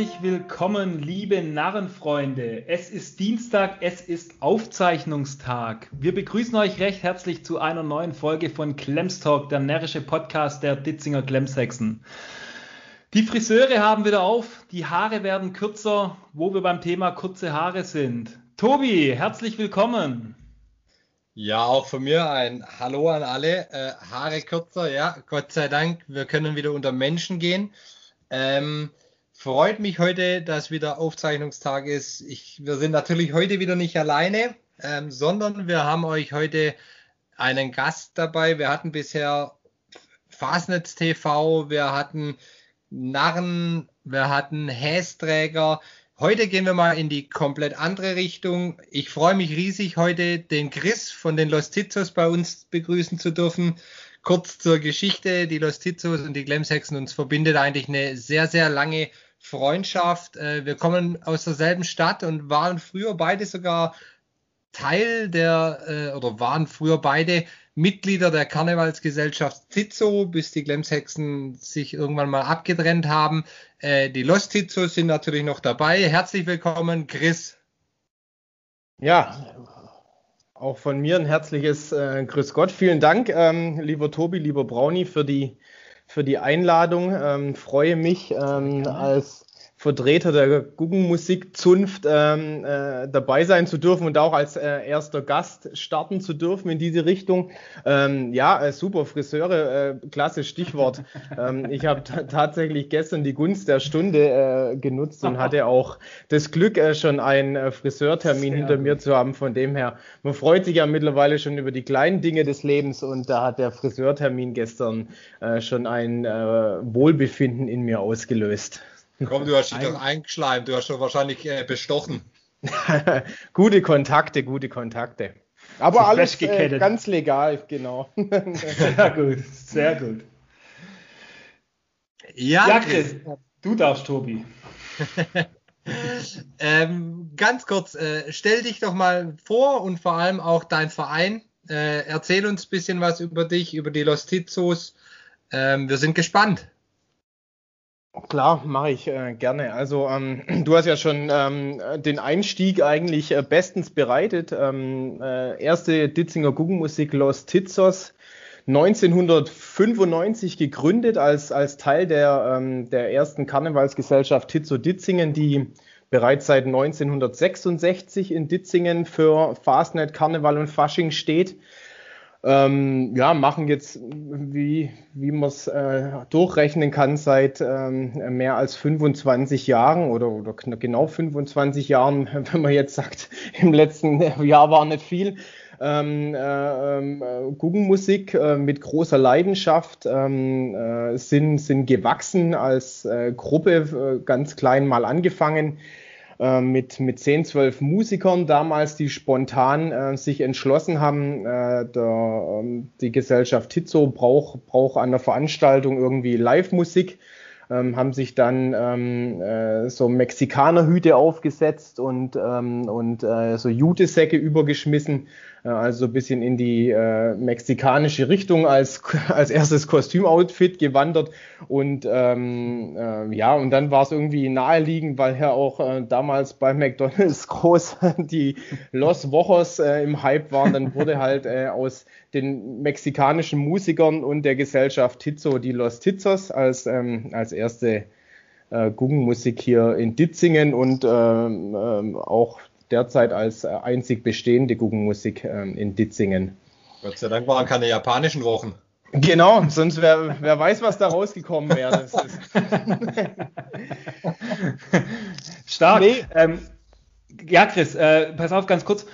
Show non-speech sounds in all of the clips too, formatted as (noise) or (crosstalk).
Herzlich willkommen, liebe Narrenfreunde. Es ist Dienstag, es ist Aufzeichnungstag. Wir begrüßen euch recht herzlich zu einer neuen Folge von Klemstalk, der närrische Podcast der Ditzinger Klemsexen. Die Friseure haben wieder auf, die Haare werden kürzer, wo wir beim Thema kurze Haare sind. Tobi, herzlich willkommen. Ja, auch von mir ein Hallo an alle. Äh, Haare kürzer, ja, Gott sei Dank, wir können wieder unter Menschen gehen. Ähm, freut mich heute, dass wieder Aufzeichnungstag ist. Ich, wir sind natürlich heute wieder nicht alleine, ähm, sondern wir haben euch heute einen Gast dabei. Wir hatten bisher Fastnetz TV, wir hatten Narren, wir hatten Hästräger. Heute gehen wir mal in die komplett andere Richtung. Ich freue mich riesig, heute den Chris von den Los Tizos bei uns begrüßen zu dürfen. Kurz zur Geschichte. Die Los Tizos und die Glemshexen uns verbindet eigentlich eine sehr, sehr lange Freundschaft. Äh, wir kommen aus derselben Stadt und waren früher beide sogar Teil der, äh, oder waren früher beide Mitglieder der Karnevalsgesellschaft Tizo, bis die Glemshexen sich irgendwann mal abgetrennt haben. Äh, die Los Tizos sind natürlich noch dabei. Herzlich willkommen, Chris. Ja, auch von mir ein herzliches äh, Grüß Gott. Vielen Dank, ähm, lieber Tobi, lieber Brownie, für die, für die Einladung. Ähm, freue mich ähm, als Vertreter der Guggenmusikzunft ähm, äh, dabei sein zu dürfen und auch als äh, erster Gast starten zu dürfen in diese Richtung. Ähm, ja, äh, super Friseure, äh, klasse Stichwort. (laughs) ähm, ich habe tatsächlich gestern die Gunst der Stunde äh, genutzt und hatte (laughs) auch das Glück, äh, schon einen äh, Friseurtermin Sehr hinter mir zu haben. Von dem her, man freut sich ja mittlerweile schon über die kleinen Dinge des Lebens und da hat der Friseurtermin gestern äh, schon ein äh, Wohlbefinden in mir ausgelöst. Komm, du hast dich doch eingeschleimt, du hast doch wahrscheinlich äh, bestochen. (laughs) gute Kontakte, gute Kontakte. Aber alles äh, ganz legal, genau. (laughs) sehr gut, sehr gut. Ja, ja Chris, du darfst, Tobi. (laughs) ähm, ganz kurz, äh, stell dich doch mal vor und vor allem auch dein Verein. Äh, erzähl uns ein bisschen was über dich, über die Los Tizos. Ähm, wir sind gespannt. Klar, mache ich äh, gerne. Also ähm, (clears throat) du hast ja schon ähm, den Einstieg eigentlich äh, bestens bereitet. Ähm, äh, erste Ditzinger Guggenmusik Los Tizos, 1995 gegründet als, als Teil der, ähm, der ersten Karnevalsgesellschaft Tizzo Ditzingen, die bereits seit 1966 in Ditzingen für Fastnet, Karneval und Fasching steht ähm, ja, machen jetzt, wie, wie man es äh, durchrechnen kann, seit ähm, mehr als 25 Jahren oder, oder genau 25 Jahren, (laughs) wenn man jetzt sagt, im letzten Jahr war nicht viel. Ähm, äh, äh, Guggenmusik äh, mit großer Leidenschaft ähm, äh, sind, sind gewachsen als äh, Gruppe, ganz klein mal angefangen äh, mit, mit 10, 12 Musikern damals, die spontan äh, sich entschlossen haben, äh, der, ähm, die Gesellschaft Tizzo braucht brauch an der Veranstaltung irgendwie Live-Musik. Ähm, haben sich dann ähm, äh, so Mexikanerhüte aufgesetzt und, ähm, und äh, so Jutesäcke übergeschmissen also ein bisschen in die äh, mexikanische Richtung als, (laughs) als erstes Kostümoutfit gewandert. Und ähm, äh, ja, und dann war es irgendwie naheliegend, weil ja auch äh, damals bei McDonalds (laughs) groß die Los Wochos äh, im Hype waren. Dann wurde halt äh, aus den mexikanischen Musikern und der Gesellschaft Tizzo die Los Tizos als, ähm, als erste äh, Guggenmusik hier in Ditzingen und ähm, ähm, auch derzeit als äh, einzig bestehende Guggenmusik ähm, in Ditzingen. Gott sei Dank waren keine japanischen Wochen. Genau, sonst wer, wer weiß, was da rausgekommen wäre. (laughs) Stark. Nee. Ähm, ja, Chris, äh, pass auf ganz kurz.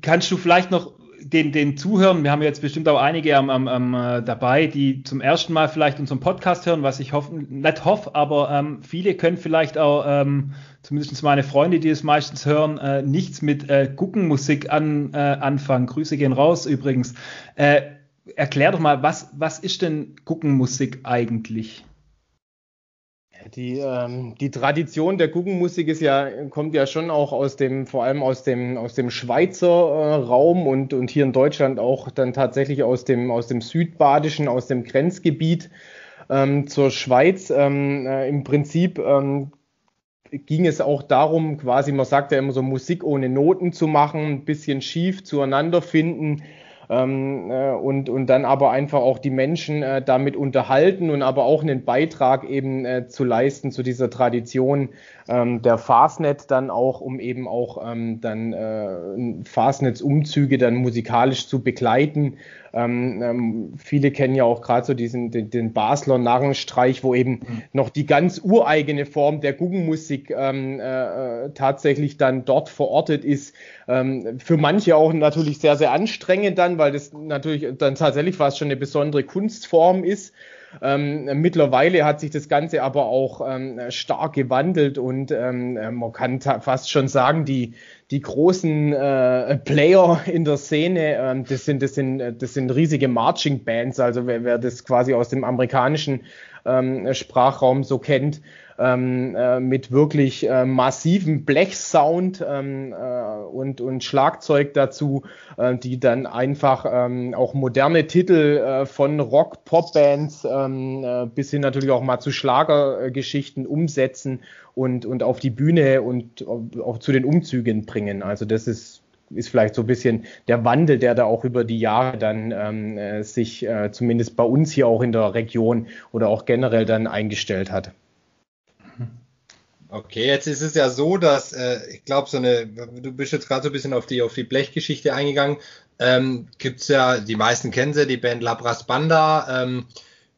Kannst du vielleicht noch den, den Zuhören, wir haben jetzt bestimmt auch einige am, am, am, äh, dabei, die zum ersten Mal vielleicht unseren Podcast hören, was ich hoffe, nicht hoffe, aber ähm, viele können vielleicht auch, ähm, zumindest meine Freunde, die es meistens hören, äh, nichts mit äh, Guckenmusik an, äh, anfangen. Grüße gehen raus übrigens. Äh, erklär doch mal, was, was ist denn Guckenmusik eigentlich? Die, ähm, die Tradition der Guggenmusik ist ja, kommt ja schon auch aus dem, vor allem aus dem, aus dem Schweizer äh, Raum und, und hier in Deutschland auch dann tatsächlich aus dem, aus dem südbadischen, aus dem Grenzgebiet ähm, zur Schweiz. Ähm, äh, Im Prinzip ähm, ging es auch darum, quasi, man sagt ja immer so, Musik ohne Noten zu machen, ein bisschen schief zueinander finden ähm, äh, und, und dann aber einfach auch die Menschen äh, damit unterhalten und aber auch einen Beitrag eben äh, zu leisten zu dieser Tradition ähm, der Fastnet dann auch, um eben auch ähm, dann äh, Fastnetz-Umzüge dann musikalisch zu begleiten. Ähm, ähm, viele kennen ja auch gerade so diesen den, den, Basler Narrenstreich, wo eben mhm. noch die ganz ureigene Form der Guggenmusik ähm, äh, tatsächlich dann dort verortet ist. Ähm, für manche auch natürlich sehr, sehr anstrengend dann, weil das natürlich dann tatsächlich fast schon eine besondere Kunstform ist. Ähm, mittlerweile hat sich das Ganze aber auch ähm, stark gewandelt und ähm, man kann fast schon sagen, die, die großen äh, Player in der Szene, ähm, das, sind, das, sind, das sind riesige Marching Bands, also wer, wer das quasi aus dem amerikanischen ähm, Sprachraum so kennt, ähm, äh, mit wirklich äh, massivem Blechsound ähm, äh, und, und Schlagzeug dazu, äh, die dann einfach ähm, auch moderne Titel äh, von Rock, Pop-Bands ähm, äh, bis hin natürlich auch mal zu Schlagergeschichten umsetzen und, und auf die Bühne und auch zu den Umzügen bringen. Also das ist ist vielleicht so ein bisschen der Wandel, der da auch über die Jahre dann ähm, äh, sich äh, zumindest bei uns hier auch in der Region oder auch generell dann eingestellt hat. Okay, jetzt ist es ja so, dass äh, ich glaube, so eine, du bist jetzt gerade so ein bisschen auf die auf die Blechgeschichte eingegangen. Ähm, gibt's ja, die meisten kennen sie, die Band Labras Banda. Ähm,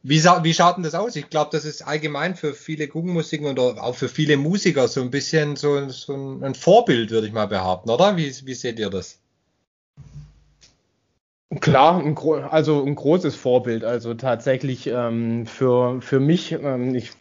wie, wie schaut denn das aus? Ich glaube, das ist allgemein für viele Guggenmusiken und auch für viele Musiker so ein bisschen so, so ein Vorbild, würde ich mal behaupten, oder? Wie, wie seht ihr das? Klar, ein also ein großes Vorbild. Also tatsächlich ähm, für, für mich, ähm, ich,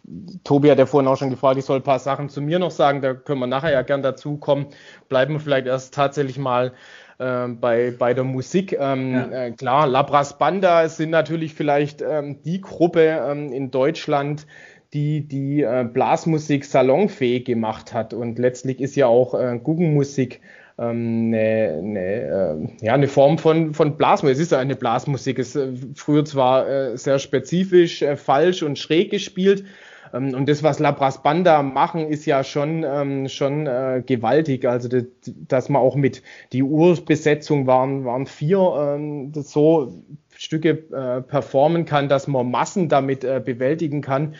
Tobi hat ja vorhin auch schon gefragt, ich soll ein paar Sachen zu mir noch sagen, da können wir nachher ja gern dazu kommen. Bleiben wir vielleicht erst tatsächlich mal äh, bei, bei der Musik. Ähm, ja. äh, klar, Labras Banda sind natürlich vielleicht ähm, die Gruppe ähm, in Deutschland, die die äh, Blasmusik salonfähig gemacht hat. Und letztlich ist ja auch äh, Guggenmusik eine, eine, äh, ja, eine Form von, von Blasmusik. Es ist ja eine Blasmusik. Es äh, früher zwar äh, sehr spezifisch, äh, falsch und schräg gespielt. Ähm, und das, was Labras Banda machen, ist ja schon, ähm, schon gewaltig. Also, das, dass man auch mit die Urbesetzung waren, waren vier, ähm, so Stücke performen kann, dass man Massen damit bewältigen kann.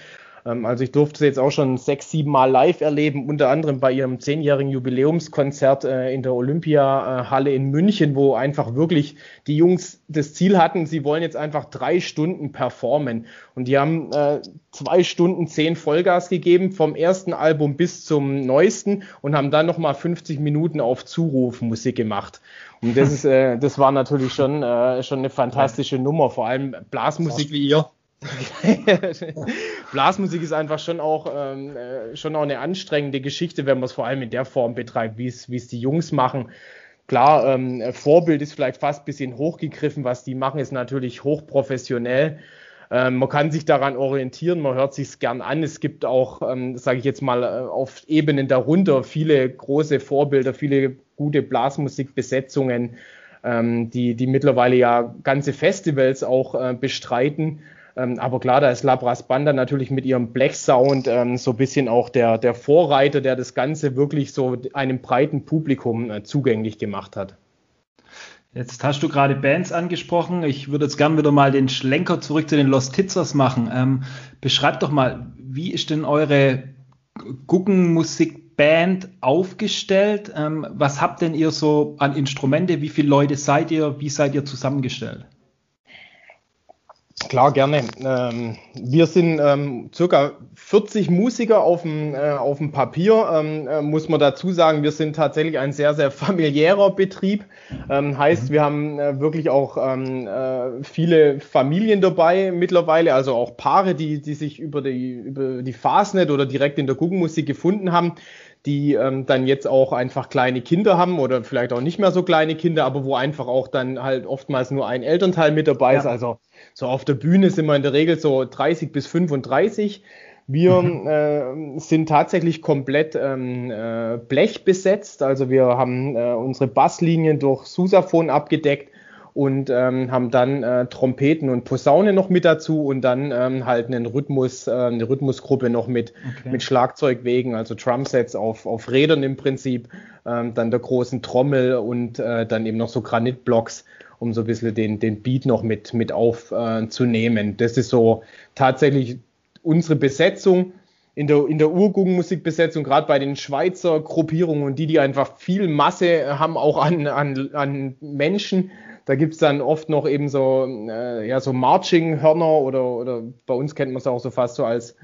Ähm, also ich durfte sie jetzt auch schon sechs, sieben Mal live erleben, unter anderem bei ihrem zehnjährigen Jubiläumskonzert äh, in der Olympiahalle in München, wo einfach wirklich die Jungs das Ziel hatten, sie wollen jetzt einfach drei Stunden performen. Und die haben äh, zwei Stunden zehn Vollgas gegeben, vom ersten Album bis zum neuesten und haben dann nochmal 50 Minuten auf Zuruf Musik gemacht. Und das (laughs) ist, äh, das war natürlich schon, schon eine fantastische Nummer, vor allem Blasmusik. wie ihr. (laughs) Blasmusik ist einfach schon auch, ähm, äh, schon auch eine anstrengende Geschichte, wenn man es vor allem in der Form betreibt, wie es die Jungs machen. Klar, ähm, Vorbild ist vielleicht fast ein bisschen hochgegriffen. Was die machen, ist natürlich hochprofessionell. Ähm, man kann sich daran orientieren, man hört sich gern an. Es gibt auch, ähm, sage ich jetzt mal, äh, auf Ebenen darunter viele große Vorbilder, viele gute Blasmusikbesetzungen, ähm, die, die mittlerweile ja ganze Festivals auch äh, bestreiten. Ähm, aber klar, da ist Labras Banda natürlich mit ihrem Black Sound ähm, so ein bisschen auch der, der Vorreiter, der das Ganze wirklich so einem breiten Publikum äh, zugänglich gemacht hat. Jetzt hast du gerade Bands angesprochen. Ich würde jetzt gern wieder mal den Schlenker zurück zu den Lost Titzers machen. Ähm, beschreibt doch mal, wie ist denn eure Guggenmusikband aufgestellt? Ähm, was habt denn ihr so an Instrumente? Wie viele Leute seid ihr? Wie seid ihr zusammengestellt? Klar, gerne. Ähm, wir sind ähm, circa 40 Musiker auf dem, äh, auf dem Papier. Ähm, äh, muss man dazu sagen, wir sind tatsächlich ein sehr, sehr (laughs) familiärer Betrieb. Ähm, heißt, mhm. wir haben äh, wirklich auch ähm, äh, viele Familien dabei mittlerweile, also auch Paare, die, die sich über die, über die Fastnet oder direkt in der Guggenmusik gefunden haben die ähm, dann jetzt auch einfach kleine Kinder haben oder vielleicht auch nicht mehr so kleine Kinder, aber wo einfach auch dann halt oftmals nur ein Elternteil mit dabei ja. ist. Also so auf der Bühne sind wir in der Regel so 30 bis 35. Wir mhm. äh, sind tatsächlich komplett ähm, äh, Blech besetzt. Also wir haben äh, unsere Basslinien durch Susaphon abgedeckt und ähm, haben dann äh, Trompeten und Posaune noch mit dazu und dann ähm, halt einen Rhythmus, äh, eine Rhythmusgruppe noch mit, okay. mit Schlagzeugwegen, also Drumsets auf, auf Rädern im Prinzip, ähm, dann der großen Trommel und äh, dann eben noch so Granitblocks, um so ein bisschen den, den Beat noch mit, mit aufzunehmen. Äh, das ist so tatsächlich unsere Besetzung in der, in der Urguggenmusikbesetzung, gerade bei den Schweizer Gruppierungen und die, die einfach viel Masse haben, auch an, an, an Menschen, da gibt's dann oft noch eben so, äh, ja, so Marching-Hörner oder, oder bei uns kennt man es auch so fast so als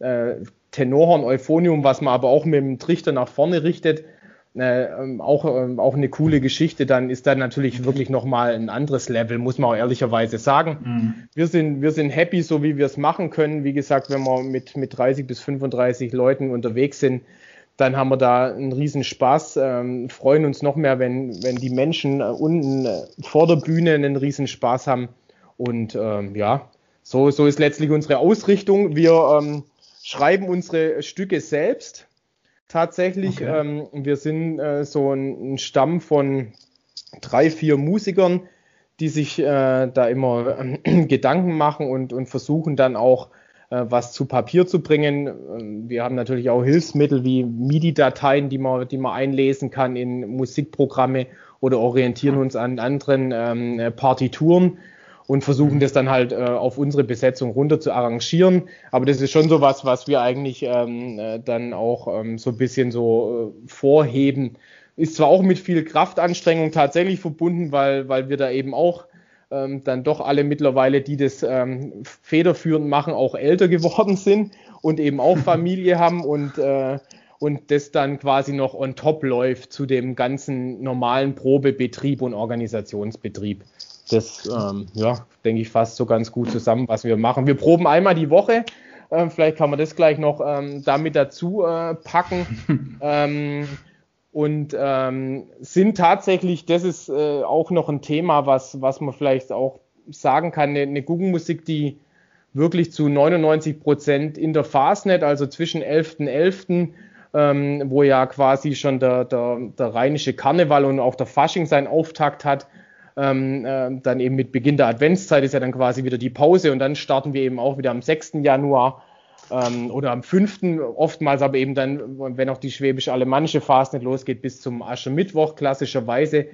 äh, Tenorhorn Euphonium, was man aber auch mit dem Trichter nach vorne richtet. Äh, auch, äh, auch eine coole Geschichte, dann ist da natürlich wirklich nochmal ein anderes Level, muss man auch ehrlicherweise sagen. Mhm. Wir, sind, wir sind happy, so wie wir es machen können. Wie gesagt, wenn wir mit, mit 30 bis 35 Leuten unterwegs sind, dann haben wir da einen riesen Spaß, ähm, freuen uns noch mehr, wenn, wenn die Menschen äh, unten äh, vor der Bühne einen riesen Spaß haben. Und ähm, ja, so, so ist letztlich unsere Ausrichtung. Wir ähm, schreiben unsere Stücke selbst tatsächlich. Okay. Ähm, wir sind äh, so ein, ein, Stamm von drei, vier Musikern, die sich äh, da immer äh, (clears throat) Gedanken machen und, und versuchen dann auch äh, was zu Papier zu bringen. Ähm, wir haben natürlich auch Hilfsmittel wie MIDI-Dateien, die man, die man einlesen kann in Musikprogramme oder orientieren uns an anderen ähm, äh, Partituren und versuchen das dann halt äh, auf unsere Besetzung runter zu arrangieren. Aber das ist schon so was, was wir eigentlich ähm, äh, dann auch ähm, so ein bisschen so äh, vorheben. Ist zwar auch mit viel Kraftanstrengung tatsächlich verbunden, weil, weil wir da eben auch ähm, dann doch alle mittlerweile, die das ähm, federführend machen, auch älter geworden sind und eben auch (laughs) Familie haben und äh, und das dann quasi noch on top läuft zu dem ganzen normalen Probebetrieb und Organisationsbetrieb das, ähm, ja, denke ich, fasst so ganz gut zusammen, was wir machen. Wir proben einmal die Woche. Ähm, vielleicht kann man das gleich noch ähm, damit dazu äh, packen. (laughs) ähm, und ähm, sind tatsächlich, das ist äh, auch noch ein Thema, was, was man vielleicht auch sagen kann, eine, eine Guggenmusik, die wirklich zu 99 Prozent in der Fastnet, also zwischen 11.11., .11., ähm, wo ja quasi schon der, der, der rheinische Karneval und auch der Fasching seinen Auftakt hat, ähm, äh, dann eben mit Beginn der Adventszeit ist ja dann quasi wieder die Pause und dann starten wir eben auch wieder am 6. Januar ähm, oder am 5. oftmals aber eben dann, wenn auch die schwäbisch-alemannische Fastnet losgeht, bis zum Aschermittwoch klassischerweise.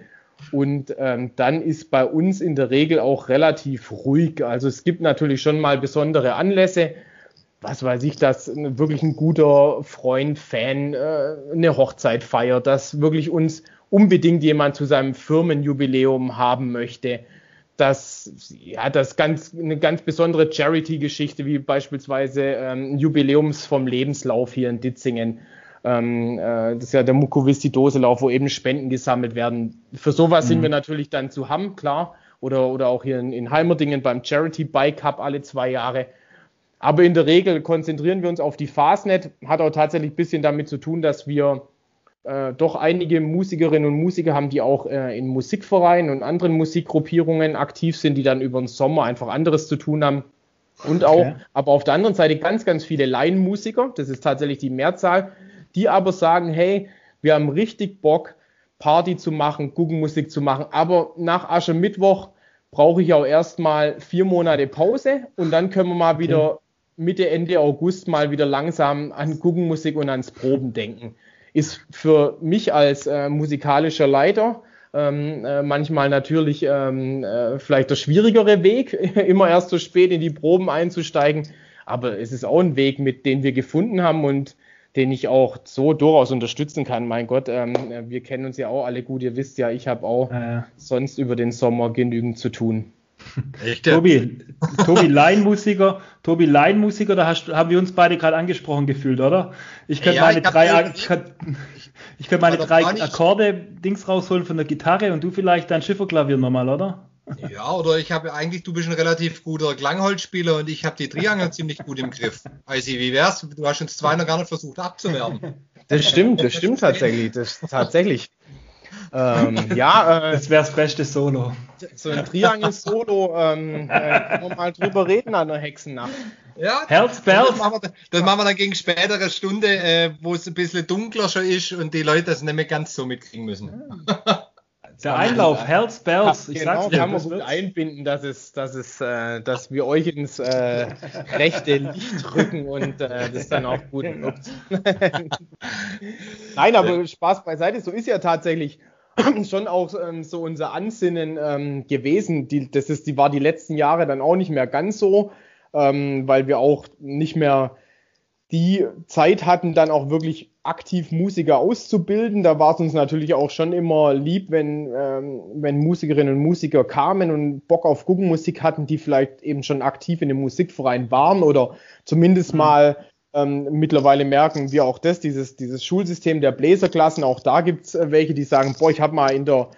Und ähm, dann ist bei uns in der Regel auch relativ ruhig. Also es gibt natürlich schon mal besondere Anlässe. Was weiß ich, dass wirklich ein guter Freund, Fan äh, eine Hochzeit feiert, dass wirklich uns unbedingt jemand zu seinem Firmenjubiläum haben möchte, dass ja das ganz eine ganz besondere Charity-Geschichte wie beispielsweise ähm, Jubiläums vom Lebenslauf hier in Ditzingen. Ähm, äh, das ist ja der Mukoviszidoselauf, wo eben Spenden gesammelt werden. Für sowas mhm. sind wir natürlich dann zu haben, klar. Oder, oder auch hier in, in Heimerdingen beim Charity Bike Cup alle zwei Jahre. Aber in der Regel konzentrieren wir uns auf die Fastnet. Hat auch tatsächlich ein bisschen damit zu tun, dass wir äh, doch einige Musikerinnen und Musiker haben, die auch äh, in Musikvereinen und anderen Musikgruppierungen aktiv sind, die dann über den Sommer einfach anderes zu tun haben. Und auch, okay. aber auf der anderen Seite ganz, ganz viele Laienmusiker, das ist tatsächlich die Mehrzahl, die aber sagen, hey, wir haben richtig Bock, Party zu machen, Guggenmusik zu machen, aber nach Aschermittwoch brauche ich auch erstmal vier Monate Pause und dann können wir mal wieder okay. Mitte, Ende August mal wieder langsam an Guggenmusik und ans Proben denken ist für mich als äh, musikalischer Leiter ähm, äh, manchmal natürlich ähm, äh, vielleicht der schwierigere Weg, (laughs) immer erst so spät in die Proben einzusteigen. Aber es ist auch ein Weg, mit dem wir gefunden haben und den ich auch so durchaus unterstützen kann. Mein Gott, ähm, wir kennen uns ja auch alle gut. Ihr wisst ja, ich habe auch ja. sonst über den Sommer genügend zu tun. Echt? Tobi, Tobi Laienmusiker, Tobi Laienmusiker, da hast, haben wir uns beide gerade angesprochen gefühlt, oder? Ich könnte ja, meine, drei, ich könnt, ich könnt meine drei Akkorde Dings rausholen von der Gitarre und du vielleicht dein Schifferklavier nochmal, oder? Ja, oder ich habe eigentlich, du bist ein relativ guter Klangholzspieler und ich habe die Triangel (laughs) ziemlich gut im Griff. Also, wie wär's? Du hast uns zwei noch gar nicht versucht abzuwerben. Das stimmt, das stimmt tatsächlich. Das tatsächlich. Ähm, (laughs) ja, äh, das wäre das beste Solo. So ein Triangel-Solo, ähm, äh, können wir mal drüber reden an der Hexennacht. Ja, Herz, das, machen wir, das machen wir dann gegen spätere Stunde, äh, wo es ein bisschen dunkler schon ist und die Leute das nicht mehr ganz so mitkriegen müssen. Der Einlauf, Hells Bells. Ich genau, sag's dir, kann man gut einbinden, dass es, dass es, äh, dass wir euch ins äh, rechte Licht rücken und äh, das dann auch gut nutzt. (laughs) Nein, aber Spaß beiseite. So ist ja tatsächlich (clears throat) schon auch ähm, so unser Ansinnen ähm, gewesen. Die, das ist, die war die letzten Jahre dann auch nicht mehr ganz so, ähm, weil wir auch nicht mehr die Zeit hatten, dann auch wirklich aktiv Musiker auszubilden. Da war es uns natürlich auch schon immer lieb, wenn, ähm, wenn Musikerinnen und Musiker kamen und Bock auf Guggenmusik hatten, die vielleicht eben schon aktiv in dem Musikverein waren oder zumindest mhm. mal ähm, mittlerweile merken wir auch das, dieses, dieses Schulsystem der Bläserklassen, auch da gibt's äh, welche, die sagen, boah, ich habe mal in der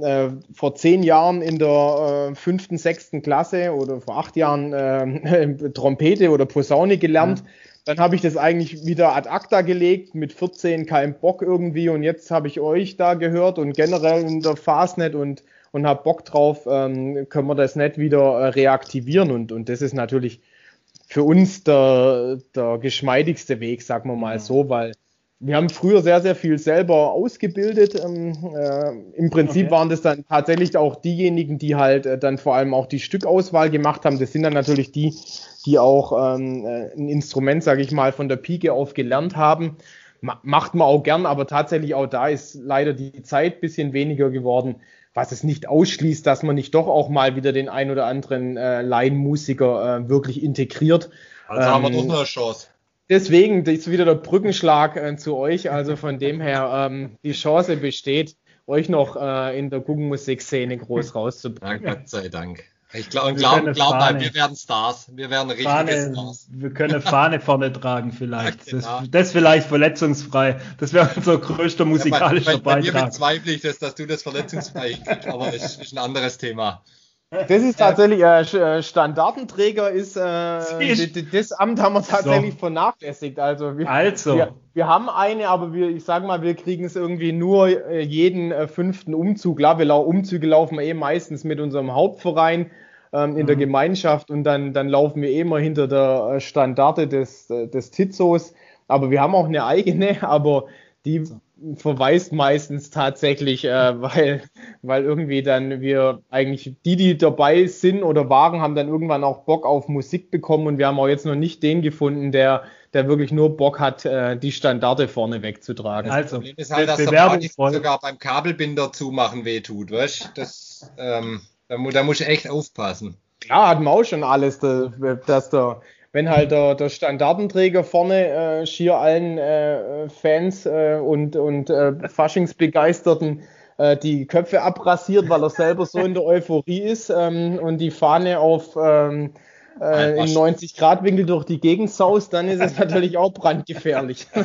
äh, vor zehn Jahren in der äh, fünften, sechsten Klasse oder vor acht Jahren äh, (laughs) Trompete oder Posaune gelernt. Mhm. Dann habe ich das eigentlich wieder ad acta gelegt, mit 14 kein Bock irgendwie und jetzt habe ich euch da gehört und generell in der Fastnet und, und habe Bock drauf, ähm, können wir das nicht wieder äh, reaktivieren und, und das ist natürlich für uns der, der geschmeidigste Weg, sagen wir mal so, weil wir haben früher sehr, sehr viel selber ausgebildet. Ähm, äh, Im Prinzip okay. waren das dann tatsächlich auch diejenigen, die halt äh, dann vor allem auch die Stückauswahl gemacht haben. Das sind dann natürlich die, die auch ähm, äh, ein Instrument, sage ich mal, von der Pike auf gelernt haben. Ma macht man auch gern, aber tatsächlich auch da ist leider die Zeit bisschen weniger geworden, was es nicht ausschließt, dass man nicht doch auch mal wieder den ein oder anderen äh, Laienmusiker äh, wirklich integriert. Also ähm, haben wir doch eine Chance. Deswegen ist wieder der Brückenschlag äh, zu euch. Also von dem her, ähm, die Chance besteht, euch noch äh, in der Guggenmusikszene groß rauszubringen. Ja, Gott sei Dank. Ich glaube, glaub, glaub mal, wir werden Stars. Wir werden richtige Fahne, Stars. Wir können Fahne vorne tragen vielleicht. (laughs) Ja, genau. das, das, vielleicht verletzungsfrei. Das wäre unser größter musikalischer ja, bei, bei, bei Beitrag. Bei mir bezweifle ich das, dass du das verletzungsfrei kriegst, aber das ist ein anderes Thema. Das ist tatsächlich äh, äh Standardenträger ist, äh, das Amt haben wir tatsächlich so. vernachlässigt. Also, wir, also. Wir, wir, haben eine, aber wir, ich sag mal, wir kriegen es irgendwie nur äh, jeden äh, fünften Umzug. Klar, wir Umzüge laufen wir eh meistens mit unserem Hauptverein ähm, in mhm. der Gemeinschaft und dann, dann laufen wir eh immer hinter der äh, Standarte des, des Tizos. Aber wir haben auch eine eigene, (laughs) aber die verweist meistens tatsächlich, äh, weil, weil irgendwie dann wir eigentlich die, die dabei sind oder waren, haben dann irgendwann auch Bock auf Musik bekommen und wir haben auch jetzt noch nicht den gefunden, der, der wirklich nur Bock hat, äh, die Standarte vorne wegzutragen. Das also, Problem ist halt, dass der sogar beim Kabelbinder zumachen wehtut, weißt Das, ähm, da, da muss ich echt aufpassen. Klar, hatten wir auch schon alles, dass der wenn halt der, der Standardenträger vorne äh, schier allen äh, Fans äh, und, und äh, Faschingsbegeisterten äh, die Köpfe abrasiert, weil er selber so in der Euphorie ist ähm, und die Fahne auf ähm, äh, im 90-Grad-Winkel durch die Gegend saust, dann ist es natürlich auch brandgefährlich. (laughs)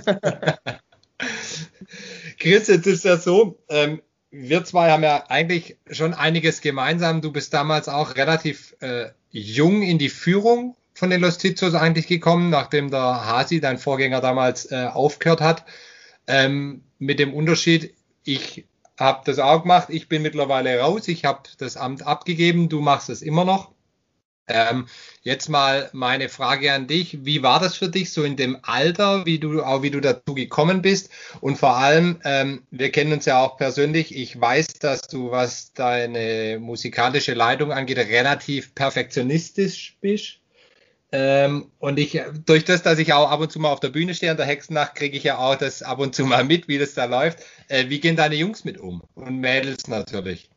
Chris, jetzt ist ja so, ähm, wir zwei haben ja eigentlich schon einiges gemeinsam. Du bist damals auch relativ äh, jung in die Führung von den Los Tizos eigentlich gekommen, nachdem der Hasi, dein Vorgänger damals, äh, aufgehört hat. Ähm, mit dem Unterschied, ich habe das auch gemacht, ich bin mittlerweile raus, ich habe das Amt abgegeben, du machst es immer noch. Ähm, jetzt mal meine Frage an dich. Wie war das für dich so in dem Alter, wie du auch wie du dazu gekommen bist? Und vor allem, ähm, wir kennen uns ja auch persönlich. Ich weiß, dass du, was deine musikalische Leitung angeht, relativ perfektionistisch bist. Ähm, und ich, durch das, dass ich auch ab und zu mal auf der Bühne stehe an der Hexennacht, kriege ich ja auch das ab und zu mal mit, wie das da läuft. Äh, wie gehen deine Jungs mit um? Und Mädels natürlich.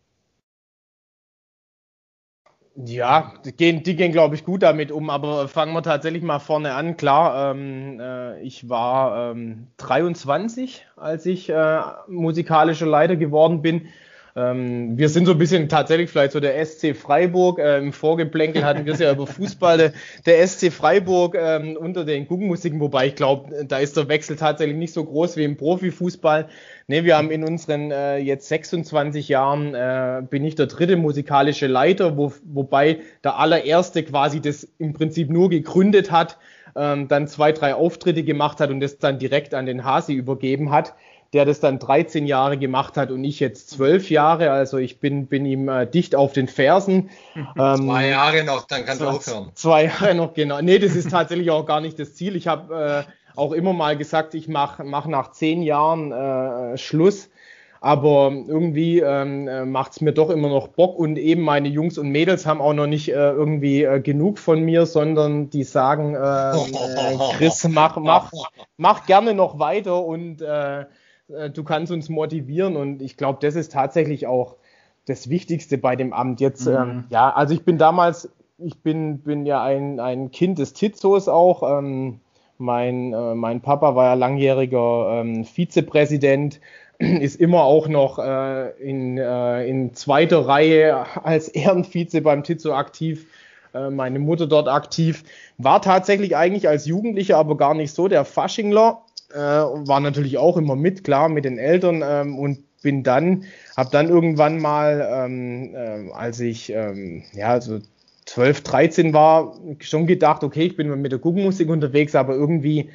Ja, die gehen, die gehen glaube ich, gut damit um, aber fangen wir tatsächlich mal vorne an. Klar, ähm, äh, ich war ähm, 23, als ich äh, musikalischer Leiter geworden bin. Ähm, wir sind so ein bisschen tatsächlich vielleicht so der SC Freiburg. Äh, Im Vorgeplänkel hatten wir es ja über Fußball. Der, der SC Freiburg ähm, unter den Guggenmusiken, wobei ich glaube, da ist der Wechsel tatsächlich nicht so groß wie im Profifußball. Ne, wir haben in unseren äh, jetzt 26 Jahren äh, bin ich der dritte musikalische Leiter, wo, wobei der allererste quasi das im Prinzip nur gegründet hat, ähm, dann zwei, drei Auftritte gemacht hat und das dann direkt an den Hasi übergeben hat der das dann 13 Jahre gemacht hat und ich jetzt zwölf Jahre. Also ich bin, bin ihm äh, dicht auf den Fersen. (laughs) Ähm, zwei Jahre noch, dann kannst du aufhören. Zwei Jahre noch, genau. Nee, das ist tatsächlich auch gar nicht das Ziel. Ich habe äh, auch immer mal gesagt, ich mache mach nach zehn Jahren äh, Schluss. aber irgendwie ähm, äh, macht es mir doch immer noch Bock und eben meine Jungs und Mädels haben auch noch nicht äh, irgendwie äh, genug von mir, sondern die sagen, äh, (laughs) äh, Chris, mach, mach, mach gerne noch weiter und äh, du kannst uns motivieren und ich glaube, das ist tatsächlich auch das Wichtigste bei dem Amt. Jetzt, mhm. ähm, ja, also ich bin damals, ich bin, bin ja ein, ein Kind des Tizos auch. Ähm, mein, äh, mein Papa war ja langjähriger ähm, Vizepräsident (clears throat) ist immer auch noch äh, in, äh, in zweiter Reihe als Ehrenvize beim Tizo aktiv. Äh, meine Mutter dort aktiv. War tatsächlich eigentlich als Jugendlicher aber gar nicht so der Faschingler. Äh, war natürlich auch immer mit, klar, mit den Eltern ähm, und bin dann, habe dann irgendwann mal, ähm, äh, als ich ähm, ja so 12, 13 war, schon gedacht, okay, ich bin mit der Guckenmusik unterwegs, aber irgendwie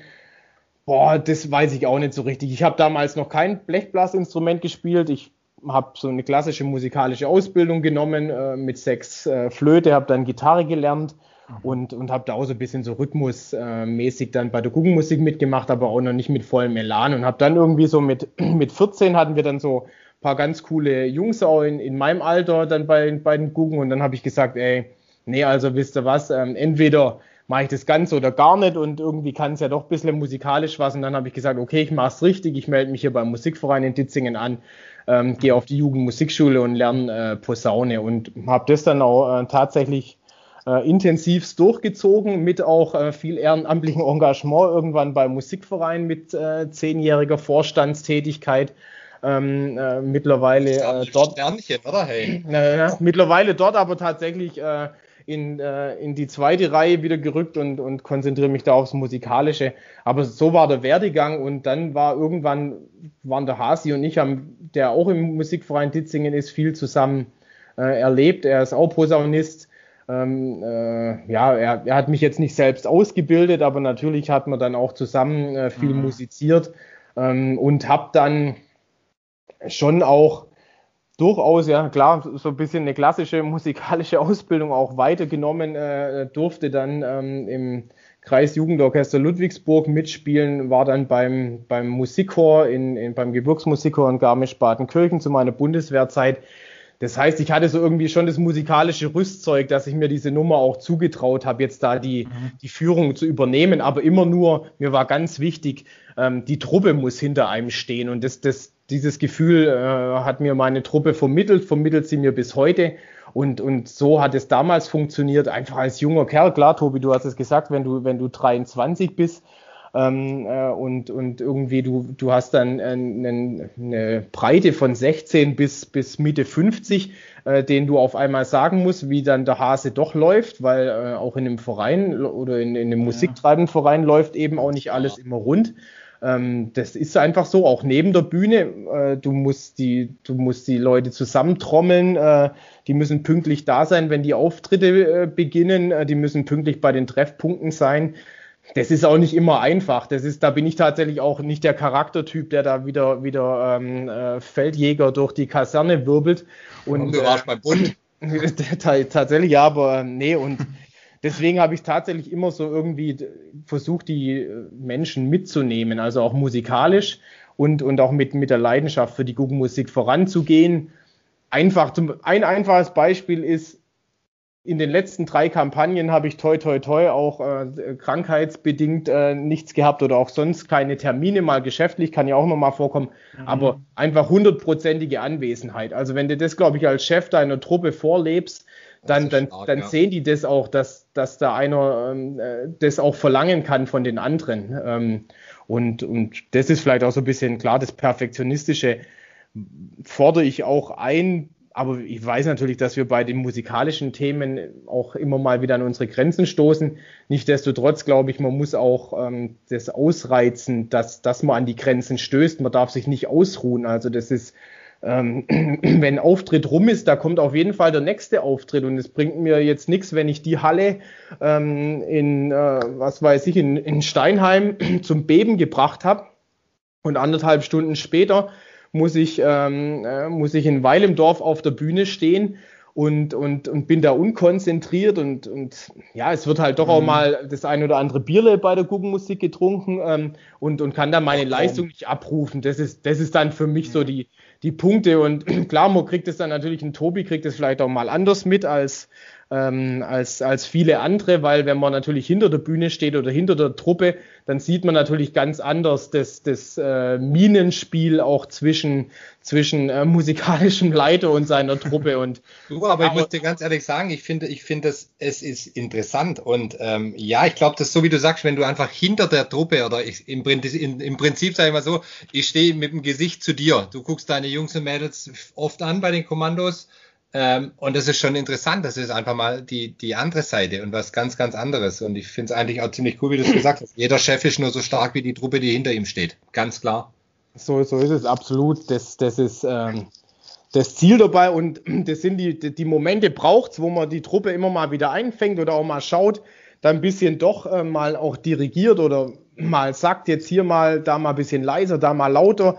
Boah, das weiß ich auch nicht so richtig. Ich habe damals noch kein Blechblasinstrument gespielt. Ich habe so eine klassische musikalische Ausbildung genommen äh, mit sechs äh, Flöte, habe dann Gitarre gelernt. Und, und habe da auch so ein bisschen so rhythmusmäßig dann bei der Guggenmusik mitgemacht, aber auch noch nicht mit vollem Elan. Und habe dann irgendwie so mit, (clears throat) mit 14 hatten wir dann so ein paar ganz coole Jungs auch in, in meinem Alter dann bei, bei den Guggen. Und dann habe ich gesagt, ey, nee, also wisst ihr was, ähm, entweder mache ich das ganz oder gar nicht und irgendwie kann es ja doch ein bisschen musikalisch was. Und dann habe ich gesagt, okay, ich mache es richtig, ich melde mich hier beim Musikverein in Ditzingen an, ähm, gehe auf die Jugendmusikschule und lerne äh, Posaune. Und habe das dann auch äh, tatsächlich äh, intensivst durchgezogen mit auch äh, viel ehrenamtlichem Engagement irgendwann beim Musikverein mit äh, zehnjähriger Vorstandstätigkeit. Ähm, äh, mittlerweile äh, dort. Sternchen, oder? Hey. (clears throat) Äh, mittlerweile dort aber tatsächlich äh, in, äh, in die zweite Reihe wieder gerückt und, und konzentriere mich da aufs Musikalische. Aber so war der Werdegang und dann war irgendwann, waren der Hasi und ich, haben, der auch im Musikverein Ditzingen ist, viel zusammen erlebt. Er ist auch Posaunist. Ähm, äh, ja, er, er hat mich jetzt nicht selbst ausgebildet, aber natürlich hat man dann auch zusammen äh, viel mhm. musiziert ähm, und habe dann schon auch durchaus, ja klar, so ein bisschen eine klassische musikalische Ausbildung auch weitergenommen, äh, durfte dann ähm, im Kreisjugendorchester Ludwigsburg mitspielen, war dann beim, beim Musikchor, in, in, beim Gebirgsmusikchor in Garmisch-Partenkirchen zu meiner Bundeswehrzeit. Das heißt, ich hatte so irgendwie schon das musikalische Rüstzeug, dass ich mir diese Nummer auch zugetraut habe, jetzt da die, mhm. die Führung zu übernehmen. Aber immer nur, mir war ganz wichtig, ähm, die Truppe muss hinter einem stehen. Und das, das, dieses Gefühl äh, hat mir meine Truppe vermittelt, vermittelt sie mir bis heute. Und, und so hat es damals funktioniert, einfach als junger Kerl. Klar, Tobi, du hast es gesagt, wenn du, wenn du 23 bist ähm, äh, und, und irgendwie du, du hast dann eine, eine Breite von 16 bis, bis Mitte 50, äh, den du auf einmal sagen musst, wie dann der Hase doch läuft, weil äh, auch in einem Verein oder in, in einem ja. musiktreibenden Verein läuft eben auch nicht alles immer rund. Ähm, das ist einfach so, auch neben der Bühne. Äh, du, musst die, du musst die Leute zusammentrommeln, äh, die müssen pünktlich da sein, wenn die Auftritte äh, beginnen, äh, die müssen pünktlich bei den Treffpunkten sein. Das ist auch nicht immer einfach. Das ist, da bin ich tatsächlich auch nicht der Charaktertyp, der da wieder, wieder ähm, äh, Feldjäger durch die Kaserne wirbelt. Und, du warst beim Bund. (laughs) tatsächlich, ja, aber nee, und (laughs) deswegen habe ich tatsächlich immer so irgendwie versucht, die äh, Menschen mitzunehmen, also auch musikalisch und, und auch mit, mit der Leidenschaft für die Guggenmusik voranzugehen. Einfach zum, ein einfaches Beispiel ist, in den letzten drei Kampagnen habe ich toi toi toi auch äh, krankheitsbedingt äh, nichts gehabt oder auch sonst keine Termine, mal geschäftlich, kann ja auch immer mal vorkommen, mhm. aber einfach hundertprozentige Anwesenheit. Also wenn du das, glaube ich, als Chef deiner Truppe vorlebst, dann, dann, stark, dann ja. sehen die das auch, dass, dass da einer ähm, äh, das auch verlangen kann von den anderen. Ähm, und, und das ist vielleicht auch so ein bisschen klar, das Perfektionistische fordere ich auch ein, aber ich weiß natürlich, dass wir bei den musikalischen Themen auch immer mal wieder an unsere Grenzen stoßen. Nichtsdestotrotz glaube ich, man muss auch ähm, das ausreizen, dass, dass man an die Grenzen stößt. Man darf sich nicht ausruhen. Also das ist ähm, (clears throat) wenn Auftritt rum ist, da kommt auf jeden Fall der nächste Auftritt und es bringt mir jetzt nichts, wenn ich die Halle ähm, in, äh, was weiß ich, in, in Steinheim (clears throat) zum Beben gebracht habe und anderthalb Stunden später muss ich, ähm, äh, muss ich in Weil im Dorf auf der Bühne stehen und, und, und bin da unkonzentriert und, und ja, es wird halt doch mhm. auch mal das ein oder andere Bierle bei der Guggenmusik getrunken ähm, und, und kann dann meine. Leistung nicht abrufen. Das ist, das ist dann für mich so die, die Punkte und (clears throat) klar, man kriegt es dann natürlich, ein Tobi kriegt es vielleicht auch mal anders mit als, ähm, als, als viele andere, weil wenn man natürlich hinter der Bühne steht oder hinter der Truppe, dann sieht man natürlich ganz anders das, das äh, Minenspiel auch zwischen, zwischen äh, musikalischem Leiter und seiner Truppe. Und, (laughs) du, aber ich muss dir ganz ehrlich sagen, ich finde, ich finde es, es ist interessant. Und ähm, ja, ich glaube, das ist so wie du sagst, wenn du einfach hinter der Truppe oder ich, im, in, im Prinzip sage ich mal so, ich stehe mit dem Gesicht zu dir, du guckst deine Jungs und Mädels oft an bei den Kommandos ähm, und das ist schon interessant. Das ist einfach mal die, die andere Seite und was ganz, ganz anderes. Und ich finde es eigentlich auch ziemlich cool, wie du es gesagt hast. Jeder Chef ist nur so stark wie die Truppe, die hinter ihm steht. Ganz klar. So, so ist es absolut. Das, das ist ähm, das Ziel dabei und (clears throat) das sind die, die Momente braucht wo man die Truppe immer mal wieder einfängt oder auch mal schaut, da ein bisschen doch äh, mal auch dirigiert oder (clears throat) mal sagt, jetzt hier mal, da mal ein bisschen leiser, da mal lauter.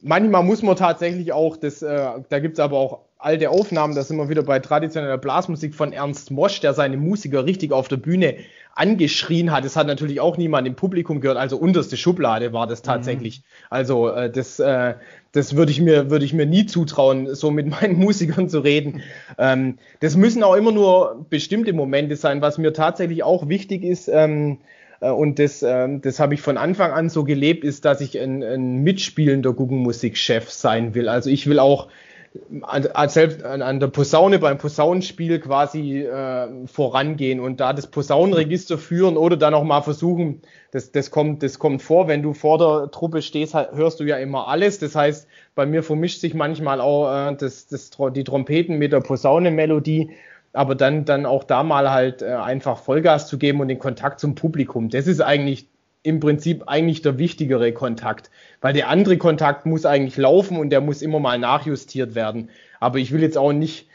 Manchmal muss man tatsächlich auch, das, äh, da gibt es aber auch alte Aufnahmen, da sind wir wieder bei traditioneller Blasmusik von Ernst Mosch, der seine Musiker richtig auf der Bühne angeschrien hat. Das hat natürlich auch niemand im Publikum gehört, also unterste Schublade war das tatsächlich. Mhm. Also äh, das, äh, das würde ich mir würde ich mir nie zutrauen, so mit (laughs) meinen Musikern zu reden. Ähm, das müssen auch immer nur bestimmte Momente sein. Was mir tatsächlich auch wichtig ist. Ähm, äh, und das, ähm, das habe ich von Anfang an so gelebt, ist, dass ich ein, ein mitspielender Guggenmusikchef sein will. Also ich will auch an, an, an, der Posaune beim Posaunenspiel quasi äh, vorangehen und da das Posaunenregister führen oder dann auch mal versuchen, das, das, kommt, das kommt vor, wenn du vor der Truppe stehst, hörst du ja immer alles. Das heißt, bei mir vermischt sich manchmal auch äh, das, das, die Trompeten mit der Posaunenmelodie, aber dann, dann auch da mal halt äh, einfach Vollgas zu geben und den Kontakt zum Publikum. Das ist eigentlich im Prinzip eigentlich der wichtigere Kontakt, weil der andere Kontakt muss eigentlich laufen und der muss immer mal nachjustiert werden. Aber ich will jetzt auch nicht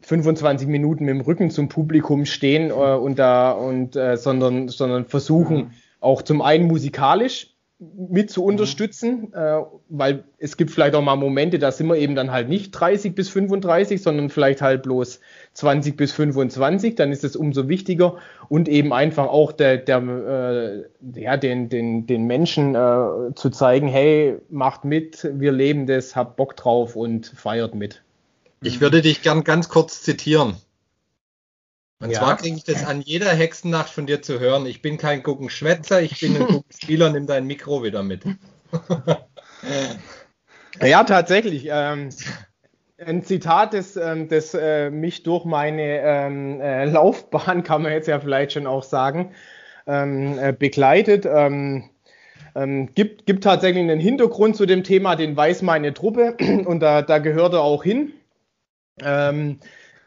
25 Minuten mit dem Rücken zum Publikum stehen äh, und da und äh, sondern sondern versuchen auch zum einen musikalisch mit zu mhm. unterstützen, mhm. äh, weil es gibt vielleicht auch mal Momente, da sind wir eben dann halt nicht 30 bis 35, sondern vielleicht halt bloß 20 bis 25, dann ist es umso wichtiger und eben einfach auch der, der, äh, ja, den, den, den Menschen äh, zu zeigen, hey, macht mit, wir leben das, habt Bock drauf und feiert mit. Ich würde dich gern ganz kurz zitieren. Und ja. zwar kriege ich das an jeder Hexennacht von dir zu hören. Ich bin kein Guckenschwätzer, ich bin ein (laughs) Guckenspieler, nimm dein Mikro wieder mit. ja, tatsächlich. Ähm, ein Zitat, das, ähm, das äh, mich durch meine ähm, äh, (laughs) Laufbahn, kann man jetzt ja vielleicht schon auch sagen, ähm, äh, begleitet. Ähm, gibt, gibt tatsächlich einen Hintergrund zu dem Thema, den weiß meine Truppe (clears throat) und da, da gehört er auch hin. Ähm,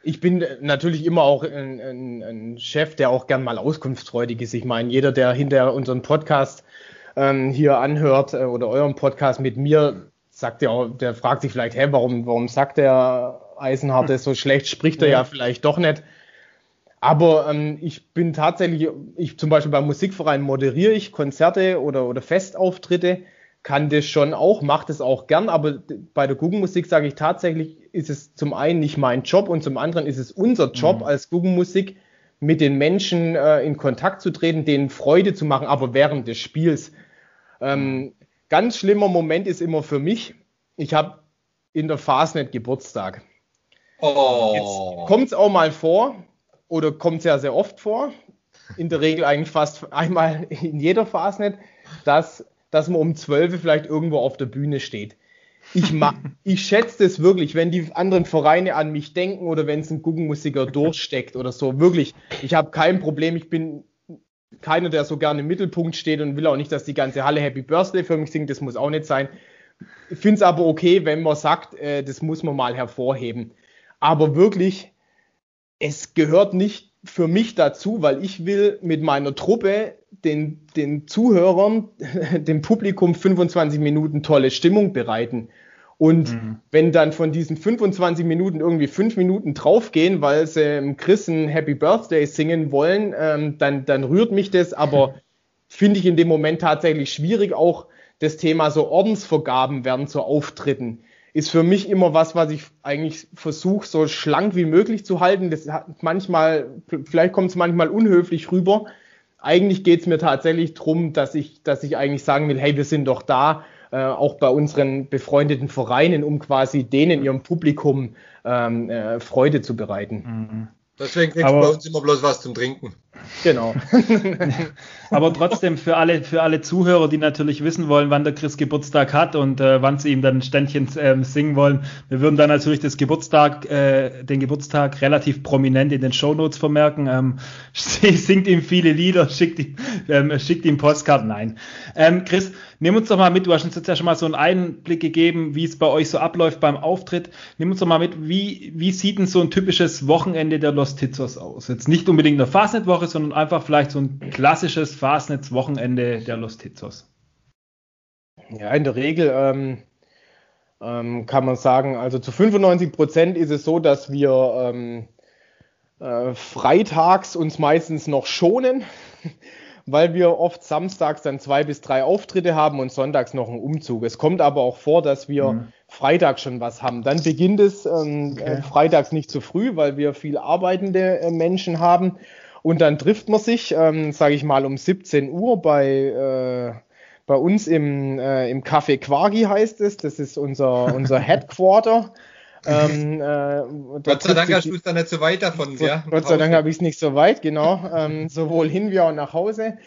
ich bin natürlich immer auch ein, ein, ein, Chef, der auch gern mal auskunftsfreudig ist. Ich meine, jeder, der hinter unserem Podcast ähm, hier anhört äh, oder eurem Podcast mit mir, sagt ja, der fragt sich vielleicht, hä, warum, warum sagt der Eisenhardt das so schlecht? Spricht er ja, ja vielleicht doch nicht. Aber ähm, ich bin tatsächlich, ich zum Beispiel beim Musikverein moderiere ich Konzerte oder, oder Festauftritte kann das schon auch, macht es auch gern, aber bei der Guggenmusik sage ich tatsächlich, ist es zum einen nicht mein Job und zum anderen ist es unser Job mhm. als Guggenmusik, mit den Menschen äh, in Kontakt zu treten, denen Freude zu machen, aber während des Spiels. Ähm, ganz schlimmer Moment ist immer für mich, ich habe in der Fastnet Geburtstag. Oh. Jetzt kommt es auch mal vor oder kommt sehr, sehr oft vor, in der Regel eigentlich fast einmal in jeder Fastnet, dass dass man um 12 vielleicht irgendwo auf der Bühne steht. Ich, (laughs) ich schätze das wirklich, wenn die anderen Vereine an mich denken oder wenn es ein Guggenmusiker durchsteckt oder so. Wirklich, ich habe kein Problem. Ich bin keiner, der so gerne im Mittelpunkt steht und will auch nicht, dass die ganze Halle Happy Birthday für mich singt. Das muss auch nicht sein. Ich finde es aber okay, wenn man sagt, äh, das muss man mal hervorheben. Aber wirklich, es gehört nicht für mich dazu, weil ich will mit meiner Truppe den, den Zuhörern, (laughs) dem Publikum 25 Minuten tolle Stimmung bereiten. Und mhm. wenn dann von diesen 25 Minuten irgendwie fünf Minuten draufgehen, weil sie Chris ein Happy Birthday singen wollen, ähm, dann, dann rührt mich das. Aber (laughs) finde ich in dem Moment tatsächlich schwierig. Auch das Thema so Ordensvergaben werden zu Auftritten. ist für mich immer was, was ich eigentlich versuche, so schlank wie möglich zu halten. Das hat manchmal, vielleicht kommt es manchmal unhöflich rüber. Eigentlich geht es mir tatsächlich darum, dass ich, dass ich eigentlich sagen will, hey, wir sind doch da, äh, auch bei unseren befreundeten Vereinen, um quasi denen ihrem Publikum ähm, äh, Freude zu bereiten. Mhm. Deswegen kriegst du bei uns immer bloß was zum Trinken. Genau. (laughs) Aber trotzdem für alle, für alle Zuhörer, die natürlich wissen wollen, wann der Chris Geburtstag hat und äh, wann sie ihm dann ein Ständchen äh, singen wollen, wir würden dann natürlich das Geburtstag, äh, den Geburtstag relativ prominent in den Shownotes vermerken. Ähm, (laughs) singt ihm viele Lieder, schickt ihm, ähm, schickt ihm Postkarten. Nein. Ähm, Chris, nimm uns doch mal mit, du hast uns jetzt ja schon mal so einen Einblick gegeben, wie es bei euch so abläuft beim Auftritt. Nimm uns doch mal mit, wie, wie sieht denn so ein typisches Wochenende der Los Tizos aus? Jetzt nicht unbedingt eine Fastnet-Woche, sondern einfach vielleicht so ein klassisches Fastnetz-Wochenende der Los Tizos. Ja, in der Regel ähm, ähm, kann man sagen, also zu 95 Prozent ist es so, dass wir ähm, äh, freitags uns meistens noch schonen, (laughs) weil wir oft samstags dann zwei bis drei Auftritte haben und sonntags noch einen Umzug. Es kommt aber auch vor, dass wir mhm. Freitag schon was haben. Dann beginnt es ähm, okay. äh, freitags nicht zu früh, weil wir viel arbeitende äh, Menschen haben. Und dann trifft man sich, ähm, sage ich mal, um 17 Uhr bei, äh, bei uns im, äh, im Café Quagi heißt es. Das ist unser, (laughs) unser Headquarter. Ähm, äh, Gott sei Dank hast du es dann nicht so weit davon. So, ja, Gott sei Dank habe ich es nicht so weit, genau. Ähm, sowohl hin wie auch nach Hause.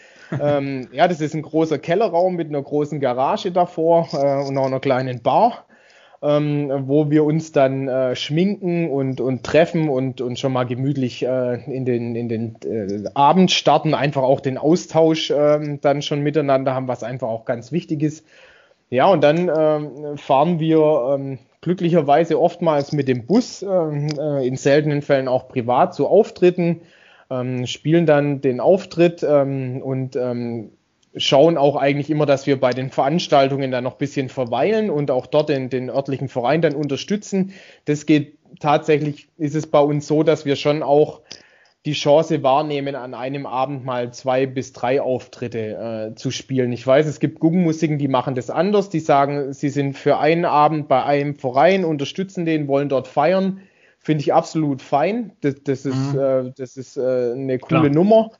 ähm, ja, das ist ein großer Kellerraum mit einer großen Garage davor äh, und auch einer kleinen Bar ähm, wo wir uns dann äh, schminken und, und treffen und, und schon mal gemütlich äh, in den, in den äh, Abend starten, einfach auch den Austausch äh, dann schon miteinander haben, was einfach auch ganz wichtig ist. Ja, und dann äh, fahren wir ähm, glücklicherweise oftmals mit dem Bus, ähm, äh, in seltenen Fällen auch privat zu Auftritten, ähm, spielen dann den Auftritt ähm, und ähm, schauen auch eigentlich immer, dass wir bei den Veranstaltungen dann noch ein bisschen verweilen und auch dort den, den örtlichen Verein dann unterstützen. Das geht tatsächlich, ist es bei uns so, dass wir schon auch die Chance wahrnehmen, an einem Abend mal zwei bis drei Auftritte äh, zu spielen. Ich weiß, es gibt Guggenmusiken, die machen das anders. Die sagen, sie sind für einen Abend bei einem Verein, unterstützen den, wollen dort feiern. Finde ich absolut fein. Das, das ist, mhm. äh, das ist äh, eine coole Klar. Nummer.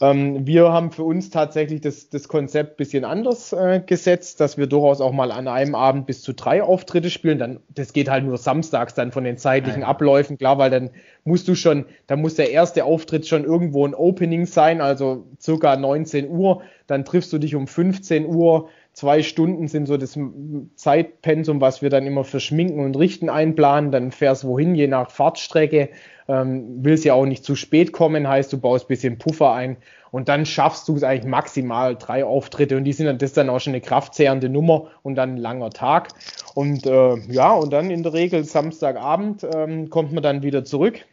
Ähm, wir haben für uns tatsächlich das, das Konzept bisschen anders äh, gesetzt, dass wir durchaus auch mal an einem Abend bis zu drei Auftritte spielen. Dann, das geht halt nur samstags dann von den zeitlichen ja. Abläufen, klar, weil dann musst du schon, da muss der erste Auftritt schon irgendwo ein Opening sein, also circa 19 Uhr. Dann triffst du dich um 15 Uhr. Zwei Stunden sind so das Zeitpensum, was wir dann immer für Schminken und Richten einplanen. Dann fährst wohin, je nach Fahrtstrecke. Ähm, willst ja auch nicht zu spät kommen, heißt du baust bisschen Puffer ein. Und dann schaffst du es eigentlich maximal drei Auftritte. Und die sind dann das dann auch schon eine kraftzehrende Nummer und dann ein langer Tag. Und äh, ja und dann in der Regel Samstagabend ähm, kommt man dann wieder zurück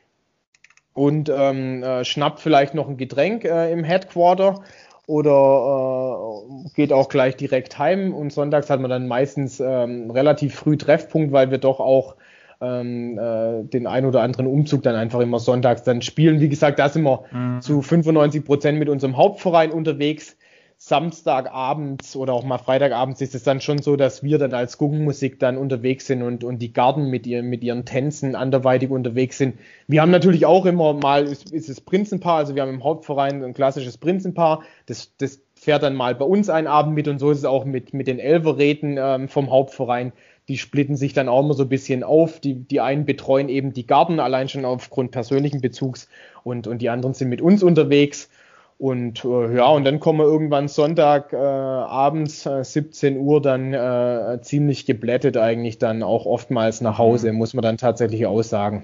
und ähm, äh, schnappt vielleicht noch ein Getränk äh, im Headquarter oder äh, geht auch gleich direkt heim und sonntags hat man dann meistens ähm, relativ früh Treffpunkt, weil wir doch auch ähm, äh, den ein oder anderen Umzug dann einfach immer sonntags dann spielen. Wie gesagt, da sind wir mhm. zu 95 Prozent mit unserem Hauptverein unterwegs. Samstagabends oder auch mal Freitagabends ist es dann schon so, dass wir dann als Guggenmusik dann unterwegs sind und, und die Garten mit, ihr, mit ihren Tänzen anderweitig unterwegs sind. Wir haben natürlich auch immer mal, ist, ist es Prinzenpaar, also wir haben im Hauptverein ein klassisches Prinzenpaar, das, das fährt dann mal bei uns einen Abend mit und so ist es auch mit, mit den Elferräten ähm, vom Hauptverein die splitten sich dann auch immer so ein bisschen auf. Die, die einen betreuen eben die Garten, allein schon aufgrund persönlichen Bezugs und, und die anderen sind mit uns unterwegs. Und äh, ja, und dann kommen wir irgendwann Sonntag äh, abends, äh, 17 Uhr, dann äh, ziemlich geblättet eigentlich dann auch oftmals nach Hause, mhm. muss man dann tatsächlich aussagen.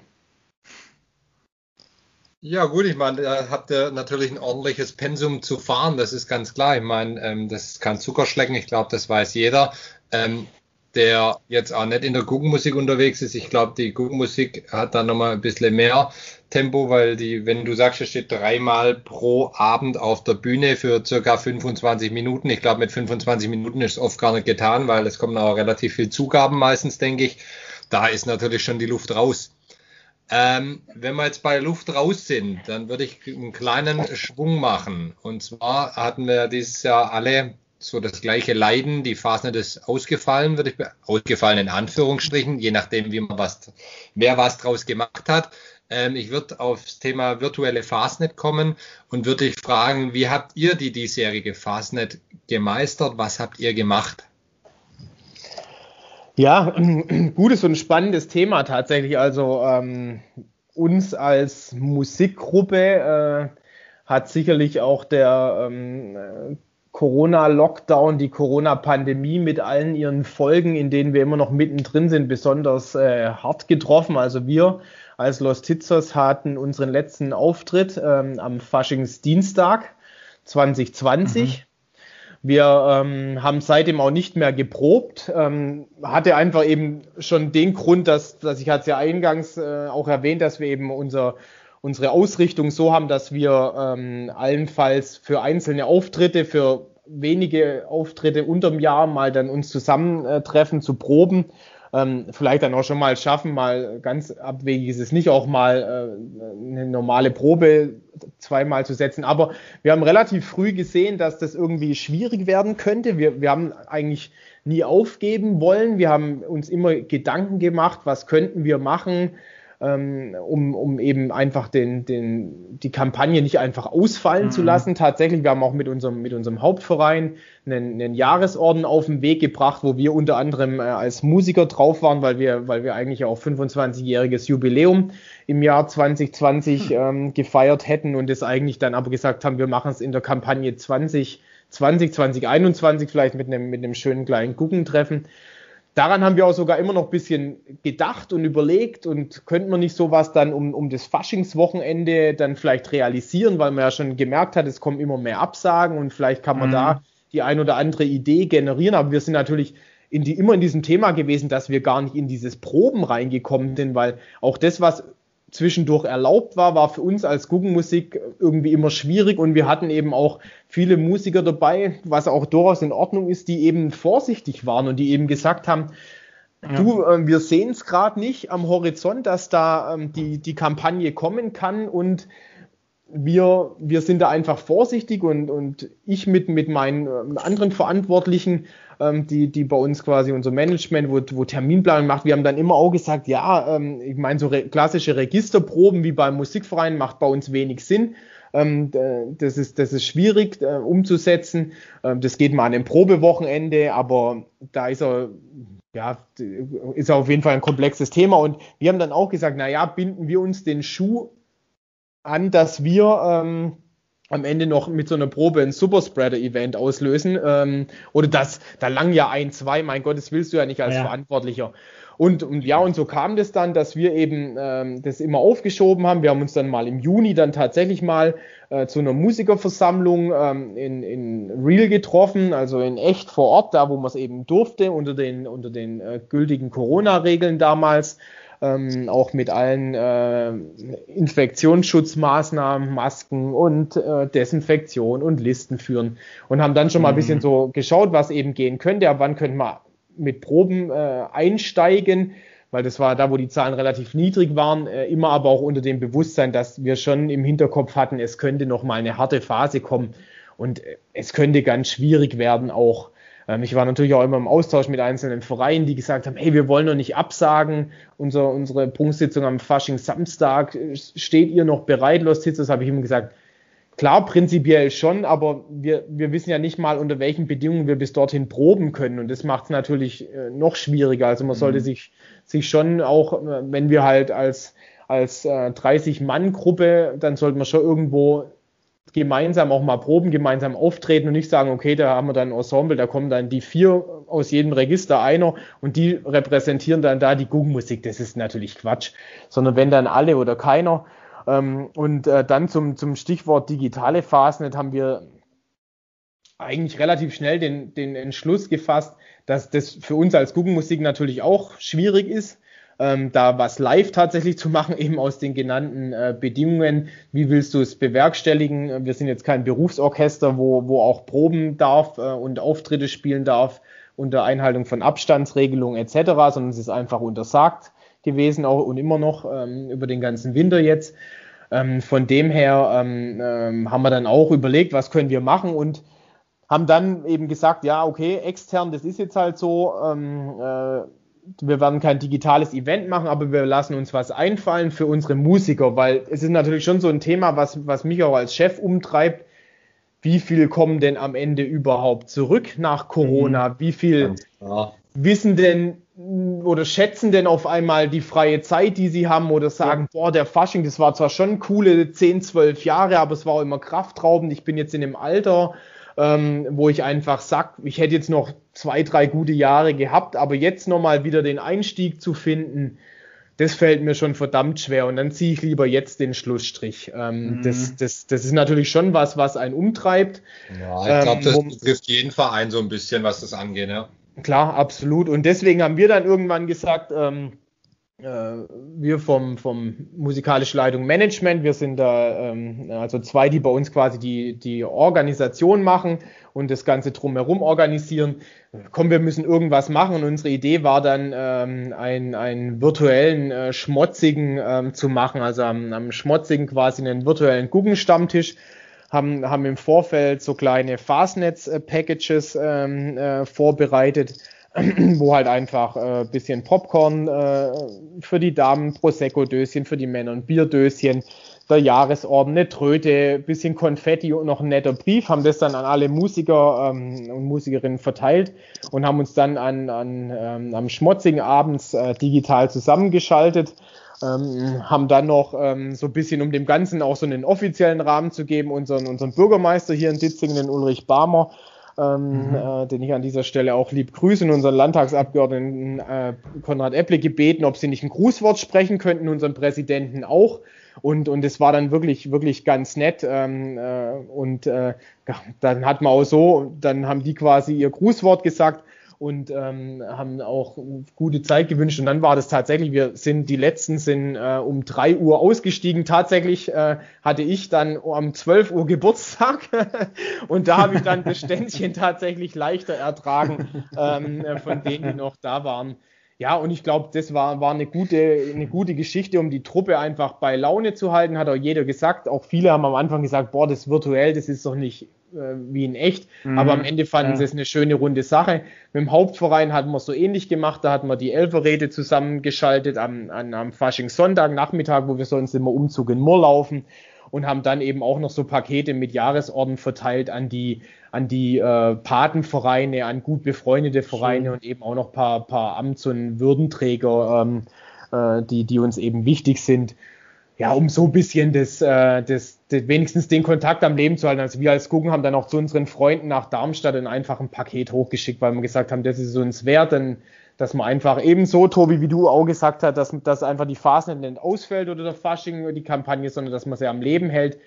Ja, gut, ich meine, da habt ihr natürlich ein ordentliches Pensum zu fahren, das ist ganz klar. Ich meine, ähm, das kann Zuckerschlecken, ich glaube, das weiß jeder. Ähm, der jetzt auch nicht in der Guggenmusik unterwegs ist. Ich glaube, die Guggenmusik hat da nochmal ein bisschen mehr Tempo, weil die, wenn du sagst, es steht dreimal pro Abend auf der Bühne für circa 25 Minuten. Ich glaube, mit 25 Minuten ist es oft gar nicht getan, weil es kommen auch relativ viel Zugaben meistens, denke ich. Da ist natürlich schon die Luft raus. Ähm, wenn wir jetzt bei Luft raus sind, dann würde ich einen kleinen Schwung machen. Und zwar hatten wir dieses Jahr alle so das gleiche Leiden. Die Fasnet ist ausgefallen, würde ich ausgefallen in Anführungsstrichen, je nachdem, wie man was, wer was draus gemacht hat. Ähm, ich würde aufs Thema virtuelle Fastnet kommen und würde dich fragen, wie habt ihr die diesjährige Fastnet gemeistert? Was habt ihr gemacht? Ja, (clears throat) gutes und spannendes Thema tatsächlich. Also ähm, uns als Musikgruppe äh, hat sicherlich auch der ähm, Corona-Lockdown, die Corona-Pandemie mit allen ihren Folgen, in denen wir immer noch mittendrin sind, besonders äh, hart getroffen. Also wir als Los Titzers hatten unseren letzten Auftritt ähm, am Faschingsdienstag 2020. Mhm. Wir ähm, haben seitdem auch nicht mehr geprobt. Ähm, hatte einfach eben schon den Grund, dass, dass ich hatte es ja eingangs äh, auch erwähnt, dass wir eben unser, unsere Ausrichtung so haben, dass wir ähm, allenfalls für einzelne Auftritte, für wenige Auftritte unterm Jahr mal dann uns zusammentreffen zu proben ähm, vielleicht dann auch schon mal schaffen, mal ganz abwegig ist es nicht, auch mal äh, eine normale Probe zweimal zu setzen. Aber wir haben relativ früh gesehen, dass das irgendwie schwierig werden könnte. Wir, wir haben eigentlich nie aufgeben wollen. Wir haben uns immer Gedanken gemacht, was könnten wir machen, ähm, um, um eben einfach den, den, die Kampagne nicht einfach ausfallen mhm. zu lassen. Tatsächlich, wir haben auch mit unserem, mit unserem Hauptverein einen, einen Jahresorden auf den Weg gebracht, wo wir unter anderem äh, als Musiker drauf waren, weil wir, weil wir eigentlich auch 25-jähriges Jubiläum im Jahr 2020 mhm. ähm, gefeiert hätten und es eigentlich dann aber gesagt haben, wir machen es in der Kampagne 2020, 2021 vielleicht mit einem, mit einem schönen kleinen Guckentreffen daran haben wir auch sogar immer noch ein bisschen gedacht und überlegt und könnten wir nicht sowas dann um, um das Faschingswochenende dann vielleicht realisieren, weil man ja schon gemerkt hat, es kommen immer mehr Absagen und vielleicht kann man mhm. da die ein oder andere Idee generieren. Aber wir sind natürlich in die, immer in diesem Thema gewesen, dass wir gar nicht in dieses Proben reingekommen sind, weil auch das, was zwischendurch erlaubt war, war für uns als Guggenmusik irgendwie immer schwierig und wir hatten eben auch viele Musiker dabei, was auch durchaus in Ordnung ist, die eben vorsichtig waren und die eben gesagt haben, ja. du, äh, wir sehen es gerade nicht am Horizont, dass da ähm, die, die Kampagne kommen kann und wir, wir sind da einfach vorsichtig und, und ich mit, mit meinen äh, anderen Verantwortlichen ähm, die, die bei uns quasi unser Management, wo, wo Terminplanung macht, wir haben dann immer auch gesagt, ja, ähm, ich meine, so re klassische Registerproben wie beim Musikverein macht bei uns wenig Sinn. Ähm, das, ist, das ist schwierig äh, umzusetzen. Ähm, das geht mal an einem Probewochenende, aber da ist er, ja, ist auf jeden Fall ein komplexes Thema. Und wir haben dann auch gesagt, na ja, binden wir uns den Schuh an, dass wir ähm, am Ende noch mit so einer Probe ein Superspreader-Event auslösen. Ähm, oder das, da lang ja ein, zwei, mein Gott, das willst du ja nicht als ja. Verantwortlicher. Und, und ja, und so kam das dann, dass wir eben ähm, das immer aufgeschoben haben. Wir haben uns dann mal im Juni dann tatsächlich mal äh, zu einer Musikerversammlung ähm, in, in Real getroffen, also in echt vor Ort, da wo man es eben durfte, unter den, unter den äh, gültigen Corona-Regeln damals ähm, auch mit allen äh, Infektionsschutzmaßnahmen, Masken und äh, Desinfektion und Listen führen. Und haben dann schon mal ein bisschen mhm. so geschaut, was eben gehen könnte, ab wann könnte man mit Proben äh, einsteigen, weil das war da, wo die Zahlen relativ niedrig waren, äh, immer aber auch unter dem Bewusstsein, dass wir schon im Hinterkopf hatten, es könnte noch mal eine harte Phase kommen. Und äh, es könnte ganz schwierig werden, auch ich war natürlich auch immer im Austausch mit einzelnen Vereinen, die gesagt haben, hey, wir wollen noch nicht absagen. Unser, unsere Prunkssitzung am Fasching Samstag, steht ihr noch bereit, Los Titzes? Habe ich immer gesagt, klar, prinzipiell schon, aber wir, wir wissen ja nicht mal, unter welchen Bedingungen wir bis dorthin proben können. Und das macht es natürlich äh, noch schwieriger. Also man sollte mhm. sich, sich schon auch, äh, wenn wir halt als, als äh, 30-Mann-Gruppe, dann sollte man schon irgendwo gemeinsam auch mal proben, gemeinsam auftreten und nicht sagen, okay, da haben wir dann ein Ensemble, da kommen dann die vier aus jedem Register einer und die repräsentieren dann da die Guggenmusik. Das ist natürlich Quatsch, sondern wenn dann alle oder keiner. Ähm, und äh, dann zum, zum Stichwort digitale Phasen haben wir eigentlich relativ schnell den, den Entschluss gefasst, dass das für uns als Guggenmusik natürlich auch schwierig ist ähm, da was live tatsächlich zu machen, eben aus den genannten äh, Bedingungen. Wie willst du es bewerkstelligen? Wir sind jetzt kein Berufsorchester, wo, wo auch proben darf äh, und Auftritte spielen darf unter Einhaltung von Abstandsregelungen etc., sondern es ist einfach untersagt gewesen auch und immer noch ähm, über den ganzen Winter jetzt. Ähm, von dem her ähm, ähm haben wir dann auch überlegt, was können wir machen und haben dann eben gesagt, ja, okay, extern, das ist jetzt halt so, ähm, äh, wir werden kein digitales Event machen, aber wir lassen uns was einfallen für unsere Musiker, weil es ist natürlich schon so ein Thema, was, was mich auch als Chef umtreibt. Wie viel kommen denn am Ende überhaupt zurück nach Corona? Mhm. Wie viel wissen denn oder schätzen denn auf einmal die freie Zeit, die sie haben oder sagen, ja. boah, der Fasching, das war zwar schon coole 10, 12 Jahre, aber es war auch immer kraftraubend. Ich bin jetzt in dem Alter, ähm, wo ich einfach sag, ich hätte jetzt noch zwei, drei gute Jahre gehabt, aber jetzt nochmal wieder den Einstieg zu finden, das fällt mir schon verdammt schwer und dann ziehe ich lieber jetzt den Schlussstrich. Ähm, mhm. das, das, das ist natürlich schon was, was einen umtreibt. Ja, ich glaube, das ähm, betrifft jeden Verein so ein bisschen, was das angeht. Ja. Klar, absolut. Und deswegen haben wir dann irgendwann gesagt, ähm, äh, wir vom, vom musikalischen Leitung Management, wir sind da ähm, also zwei, die bei uns quasi die, die Organisation machen und das Ganze drumherum organisieren. Komm, wir müssen irgendwas machen. Und unsere Idee war dann, ähm, einen, einen virtuellen äh, Schmotzigen ähm, zu machen, also am, am Schmotzigen quasi einen virtuellen Guggenstammtisch. Haben, haben im Vorfeld so kleine Fastnetz-Packages ähm, äh, vorbereitet (clears throat) wo halt einfach äh, bisschen Popcorn äh, für die Damen, Prosecco-Döschen für die Männer, ein Bierdöschen, der Jahresorden, eine Tröte, bisschen Konfetti und noch ein netter Brief, haben das dann an alle Musiker ähm, und Musikerinnen verteilt und haben uns dann an, an ähm, am schmutzigen abends äh, digital zusammengeschaltet. Ähm, haben dann noch ähm, so ein bisschen, um dem Ganzen auch so einen offiziellen Rahmen zu geben, unseren, unseren Bürgermeister hier in Ditzingen, den Ulrich Barmer, ähm, mhm. äh, den ich an dieser Stelle auch lieb grüße, und unseren Landtagsabgeordneten äh, Konrad Epple gebeten, ob sie nicht ein Grußwort sprechen könnten, unseren Präsidenten auch. Und, und es war dann wirklich, wirklich ganz nett. Ähm, äh, und äh, dann hat man auch so, dann haben die quasi ihr Grußwort gesagt und ähm, haben auch gute Zeit gewünscht. Und dann war das tatsächlich, wir sind, die letzten sind äh, um drei Uhr ausgestiegen. Tatsächlich äh, hatte ich dann um 12 Uhr Geburtstag (laughs) und da habe ich dann das Ständchen tatsächlich leichter ertragen ähm, äh, von denen, die noch da waren. Ja, und ich glaube, das war, war eine, gute, eine gute Geschichte, um die Truppe einfach bei Laune zu halten, hat auch jeder gesagt. Auch viele haben am Anfang gesagt, boah, das virtuell, das ist doch nicht äh, wie in echt. Mhm. Aber am Ende fanden ja. sie es eine schöne runde Sache. Mit dem Hauptverein hatten wir so ähnlich gemacht. Da hatten wir die Elferräte zusammengeschaltet am, am, am Faschingssonntag Nachmittag, wo wir sonst immer Umzug in Moor laufen und haben dann eben auch noch so Pakete mit Jahresorden verteilt an die an die äh, Patenvereine, an gut befreundete Vereine Schön. und eben auch noch paar paar Amts- und Würdenträger, ähm, äh, die die uns eben wichtig sind ja, um so ein bisschen das, äh, das, wenigstens den Kontakt am Leben zu halten. Also wir als Gucken haben dann auch zu unseren Freunden nach Darmstadt ein einfach ein Paket hochgeschickt, weil wir gesagt haben, das ist uns wert, denn, dass man einfach ebenso, Tobi, wie du auch gesagt hast, dass, dass einfach die Phase nicht ausfällt oder der Fasching oder die Kampagne, sondern dass man sie am Leben hält.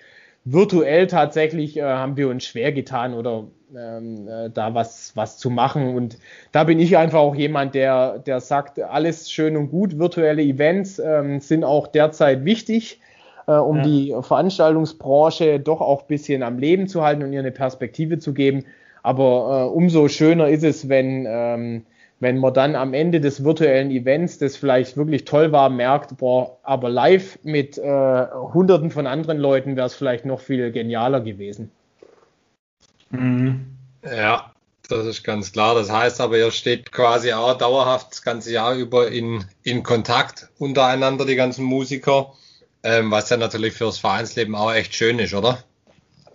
Virtuell tatsächlich äh, haben wir uns schwer getan oder ähm, äh, da was, was zu machen. Und da bin ich einfach auch jemand, der, der sagt, alles schön und gut, virtuelle Events ähm, sind auch derzeit wichtig, äh, um ja. die Veranstaltungsbranche doch auch ein bisschen am Leben zu halten und ihr eine Perspektive zu geben. Aber äh, umso schöner ist es, wenn, ähm, wenn man dann am Ende des virtuellen Events, das vielleicht wirklich toll war, merkt, boah, aber live mit äh, hunderten von anderen Leuten wäre es vielleicht noch viel genialer gewesen. Mhm. Ja, das ist ganz klar. Das heißt aber, ihr steht quasi auch dauerhaft das ganze Jahr über in, in Kontakt untereinander, die ganzen Musiker, ähm, was ja natürlich fürs Vereinsleben auch echt schön ist, oder?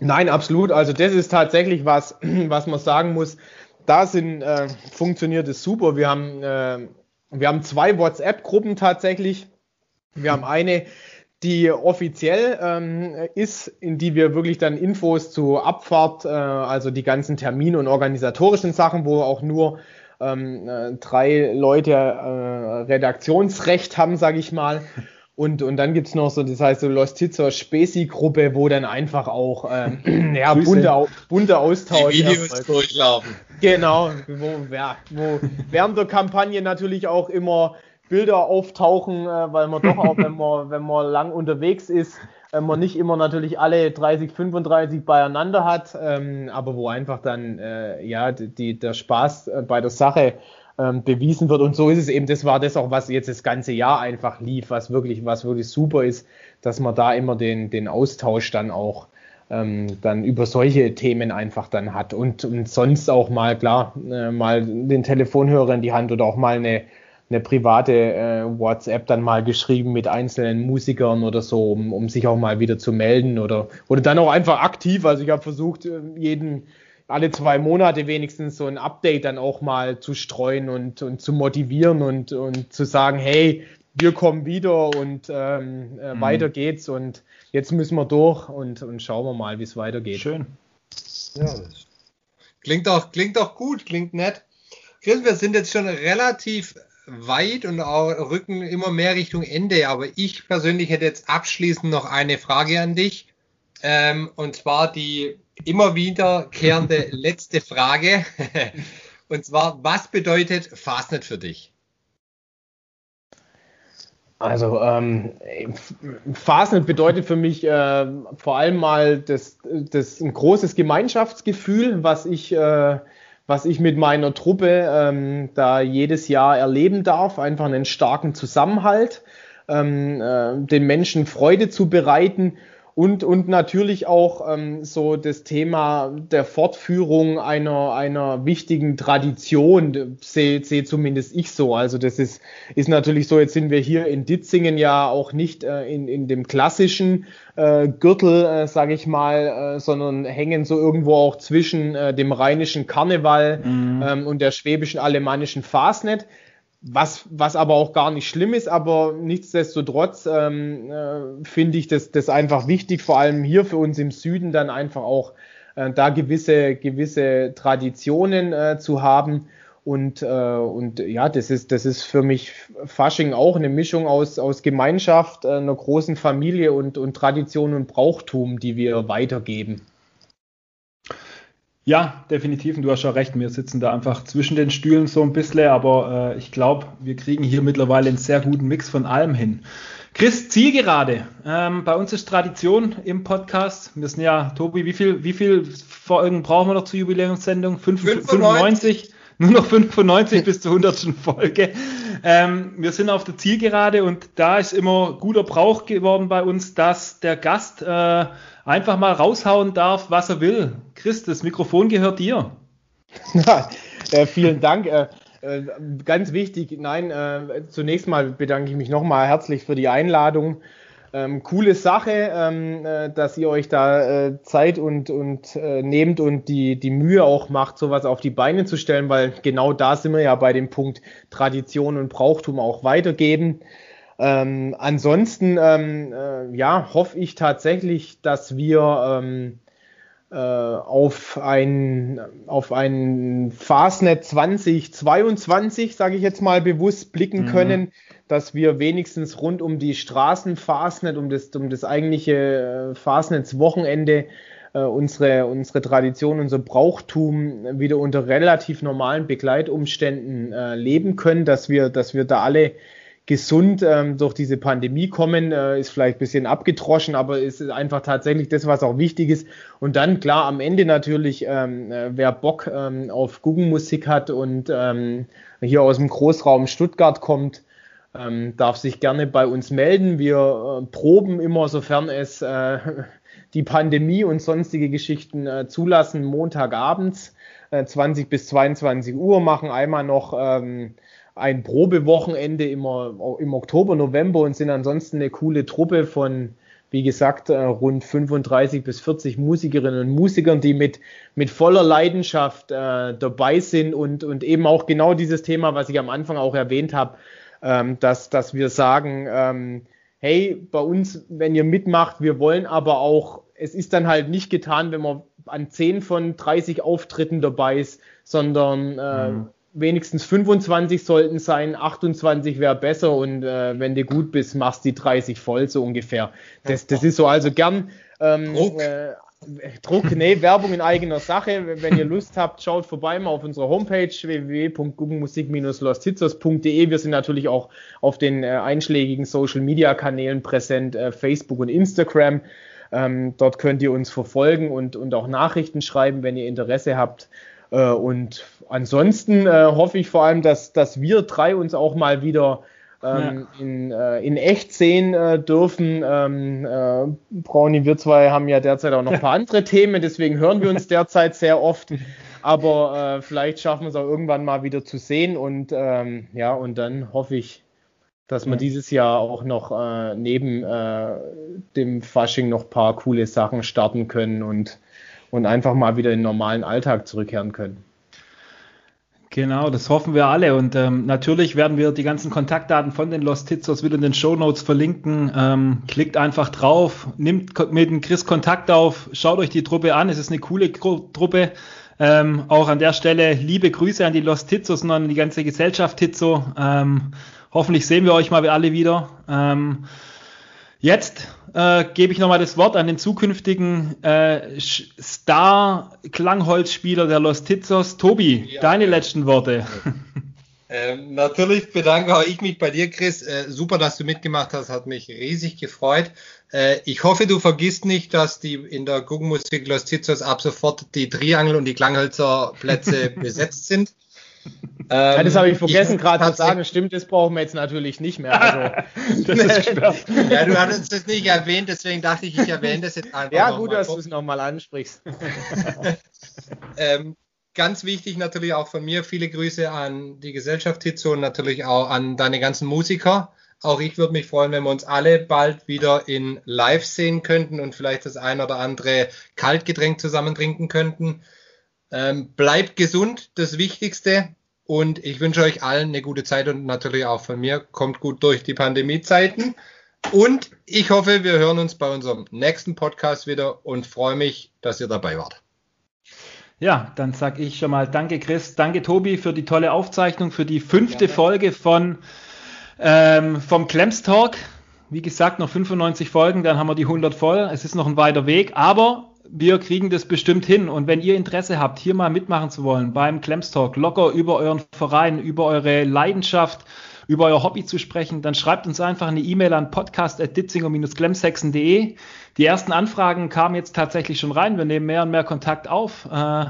Nein, absolut. Also das ist tatsächlich was, (clears throat) was man sagen muss. Da sind, äh, funktioniert es super. Wir haben, äh, wir haben zwei WhatsApp-Gruppen tatsächlich. Wir haben eine, die offiziell ähm, ist, in die wir wirklich dann Infos zu Abfahrt, äh, also die ganzen Termine und organisatorischen Sachen, wo auch nur ähm, äh, drei Leute äh, Redaktionsrecht haben, sage ich mal. (laughs) Und, und dann gibt's noch so, das heißt so Los Tizos Spezi-Gruppe, wo dann einfach auch ähm, (clears throat) ja, bunte, bunte Austausch. Die Videos durchlaufen. Genau, wo, ja, wo während der Kampagne natürlich auch immer Bilder auftauchen, äh, weil man doch auch, wenn man, wenn man lang unterwegs ist, äh, man nicht immer natürlich alle 30, 35 beieinander hat, ähm, aber wo einfach dann äh, ja die, der Spaß äh, bei der Sache ähm, bewiesen wird. Und so ist es eben, das war das auch, was jetzt das ganze Jahr einfach lief, was wirklich, was wirklich super ist, dass man da immer den, den Austausch dann auch ähm, dann über solche Themen einfach dann hat und, und sonst auch mal, klar, äh, mal den Telefonhörer in die Hand oder auch mal eine, eine private äh, WhatsApp dann mal geschrieben mit einzelnen Musikern oder so, um, um sich auch mal wieder zu melden oder, oder dann auch einfach aktiv. Also ich habe versucht, äh, jeden alle zwei Monate wenigstens so ein Update dann auch mal zu streuen und, und zu motivieren und, und zu sagen, hey, wir kommen wieder und ähm, äh, mhm. weiter geht's und jetzt müssen wir durch und, und schauen wir mal, wie es weitergeht. Schön. Ja, klingt auch, klingt auch gut, klingt nett. Chris, wir sind jetzt schon relativ weit und auch rücken immer mehr Richtung Ende, aber ich persönlich hätte jetzt abschließend noch eine Frage an dich. Ähm, und zwar die immer wiederkehrende (laughs) letzte Frage. (laughs) und zwar, was bedeutet Fastnet für dich? Also ähm, Fastnet bedeutet für mich äh, vor allem mal das, das ein großes Gemeinschaftsgefühl, was ich, äh, was ich mit meiner Truppe ähm, da jedes Jahr erleben darf. Einfach einen starken Zusammenhalt, ähm, äh, den Menschen Freude zu bereiten und, und natürlich auch ähm, so das Thema der Fortführung einer, einer wichtigen Tradition, sehe seh zumindest ich so. Also das ist, ist natürlich so, jetzt sind wir hier in Ditzingen ja auch nicht äh, in, in dem klassischen äh, Gürtel, äh, sage ich mal, äh, sondern hängen so irgendwo auch zwischen äh, dem rheinischen Karneval mhm. ähm, und der schwäbischen alemannischen Fasnet was, was aber auch gar nicht schlimm ist, aber nichtsdestotrotz ähm, äh, finde ich das, das einfach wichtig, vor allem hier für uns im Süden dann einfach auch äh, da gewisse, gewisse Traditionen äh, zu haben. Und, äh, und ja, das ist, das ist für mich Fasching auch eine Mischung aus, aus Gemeinschaft, äh, einer großen Familie und, und Tradition und Brauchtum, die wir weitergeben. Ja, definitiv. Und du hast schon recht. Wir sitzen da einfach zwischen den Stühlen so ein bisschen, aber äh, ich glaube, wir kriegen hier mittlerweile einen sehr guten Mix von allem hin. Chris, Zielgerade. Ähm, bei uns ist Tradition im Podcast. Wir sind ja, Tobi, wie viel, wie viel Folgen brauchen wir noch zur Jubiläumssendung? 95. 95? Nur noch 95 bis zur 100. Folge. Ähm, wir sind auf der Zielgerade und da ist immer guter Brauch geworden bei uns, dass der Gast äh, einfach mal raushauen darf, was er will. Chris, das Mikrofon gehört dir. (laughs) Äh, vielen Dank. Äh, äh, ganz wichtig, nein, äh, zunächst mal bedanke ich mich nochmal herzlich für die Einladung. Ähm, coole Sache, ähm, äh, dass ihr euch da äh, Zeit und, und äh, nehmt und die, die Mühe auch macht, sowas auf die Beine zu stellen, weil genau da sind wir ja bei dem Punkt Tradition und Brauchtum auch weitergeben. Ähm, ansonsten, ähm, äh, ja, hoffe ich tatsächlich, dass wir ähm, äh, auf ein, auf ein Fastnet 2022, sage ich jetzt mal bewusst, blicken mhm. können, dass wir wenigstens rund um die Straßen Fastnet, um das, um das eigentliche äh, Fastnets-Wochenende äh, unsere, unsere Tradition, unser Brauchtum wieder unter relativ normalen Begleitumständen äh, leben können, dass wir, dass wir da alle gesund ähm, durch diese Pandemie kommen, äh, ist vielleicht ein bisschen abgetroschen, aber ist einfach tatsächlich das, was auch wichtig ist. Und dann, klar, am Ende natürlich, ähm, äh, wer Bock ähm, auf Guggenmusik hat und ähm, hier aus dem Großraum Stuttgart kommt, ähm, darf sich gerne bei uns melden. Wir äh, proben immer, sofern es äh, (laughs) die Pandemie und sonstige Geschichten äh, zulassen, Montagabends 20 äh, bis 22 Uhr, machen einmal noch ähm, ein Probewochenende immer im Oktober, November und sind ansonsten eine coole Truppe von, wie gesagt, äh, rund 35 bis 40 Musikerinnen und Musikern, die mit, mit voller Leidenschaft äh, dabei sind und, und eben auch genau dieses Thema, was ich am Anfang auch erwähnt habe, ähm, dass, dass wir sagen, ähm, hey, bei uns, wenn ihr mitmacht, wir wollen aber auch, es ist dann halt nicht getan, wenn man an 10 von 30 Auftritten dabei ist, sondern äh, mhm wenigstens 25 sollten sein, 28 wäre besser und äh, wenn du gut bist, machst die 30 voll, so ungefähr. Das, das ist so also gern ähm, Druck. Äh, Druck, nee, (laughs) Werbung in eigener Sache. Wenn ihr Lust habt, schaut vorbei mal auf unserer Homepage www.guggenmusik-losthitzos.de. Wir sind natürlich auch auf den äh, einschlägigen Social Media Kanälen präsent, äh, Facebook und Instagram. Ähm, dort könnt ihr uns verfolgen und, und auch Nachrichten schreiben, wenn ihr Interesse habt. Äh, und ansonsten äh, hoffe ich vor allem, dass, dass wir drei uns auch mal wieder ähm, ja. in, äh, in echt sehen äh, dürfen. Ähm, äh, Brownie, wir zwei haben ja derzeit auch noch ein paar (laughs) andere Themen, deswegen hören wir uns derzeit sehr oft. (laughs) Aber äh, vielleicht schaffen wir es auch irgendwann mal wieder zu sehen und ähm, ja, und dann hoffe ich, dass wir ja. dieses Jahr auch noch äh, neben äh, dem Fasching noch ein paar coole Sachen starten können und, und einfach mal wieder in den normalen Alltag zurückkehren können. Genau, das hoffen wir alle. Und ähm, natürlich werden wir die ganzen Kontaktdaten von den Lost Titzers wieder in den Show Notes verlinken. Ähm, klickt einfach drauf, nimmt mit dem Chris Kontakt auf, schaut euch die Truppe an. Es ist eine coole Truppe. Ähm, auch an der Stelle liebe Grüße an die Lost Tizos und an die ganze Gesellschaft Tizo. Ähm, hoffentlich sehen wir euch mal alle wieder. Ähm, jetzt äh, gebe ich nochmal das Wort an den zukünftigen äh, Star-Klangholzspieler der Los Tizos. Tobi, ja, deine ja. letzten Worte. (laughs) Ähm, natürlich bedanke auch ich mich bei dir, Chris. Äh, super, dass du mitgemacht hast, hat mich riesig gefreut. Äh, ich hoffe, du vergisst nicht, dass die in der Guggenmusik Los Tizos ab sofort die Triangel und die Klanghölzer Plätze (laughs) besetzt sind. Ähm, ja, das habe ich vergessen gerade zu sagen. Stimmt, das brauchen wir jetzt natürlich nicht mehr. Also, (laughs) ja, du hattest das nicht erwähnt, deswegen dachte ich, ich erwähne das jetzt einfach. Ja, gut, dass du es nochmal ansprichst. (laughs) ähm, ganz wichtig natürlich auch von mir, viele Grüße an die Gesellschaft Hitzo und natürlich auch an deine ganzen Musiker. Auch ich würde mich freuen, wenn wir uns alle bald wieder in Live sehen könnten und vielleicht das ein oder andere Kaltgetränk zusammen trinken könnten. Ähm, bleibt gesund, das Wichtigste. Und ich wünsche euch allen eine gute Zeit und natürlich auch von mir. Kommt gut durch die Pandemiezeiten. Und ich hoffe, wir hören uns bei unserem nächsten Podcast wieder und freue mich, dass ihr dabei wart. Ja, dann sage ich schon mal Danke, Chris. Danke, Tobi, für die tolle Aufzeichnung, für die fünfte ja, Folge von ähm, vom Klemms Talk. Wie gesagt, noch 95 Folgen, dann haben wir die 100 voll. Es ist noch ein weiter Weg, aber wir kriegen das bestimmt hin. Und wenn ihr Interesse habt, hier mal mitmachen zu wollen beim Clemps Talk, locker über euren Verein, über eure Leidenschaft, über euer Hobby zu sprechen, dann schreibt uns einfach eine E-Mail an podcast.ditzinger-glemsexen.de. Die ersten Anfragen kamen jetzt tatsächlich schon rein. Wir nehmen mehr und mehr Kontakt auf. Äh,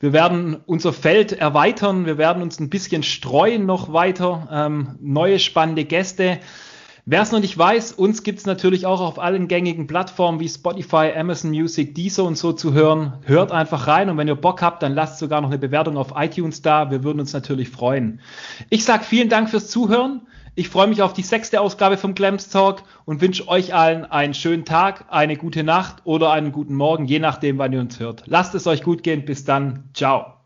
wir werden unser Feld erweitern. Wir werden uns ein bisschen streuen noch weiter. Ähm, neue spannende Gäste. Wer es noch nicht weiß, uns gibt es natürlich auch auf allen gängigen Plattformen wie Spotify, Amazon Music, Deezer und so zu hören. Hört einfach rein und wenn ihr Bock habt, dann lasst sogar noch eine Bewertung auf iTunes da. Wir würden uns natürlich freuen. Ich sage vielen Dank fürs Zuhören. Ich freue mich auf die sechste Ausgabe vom Glamps Talk und wünsche euch allen einen schönen Tag, eine gute Nacht oder einen guten Morgen, je nachdem, wann ihr uns hört. Lasst es euch gut gehen. Bis dann. Ciao.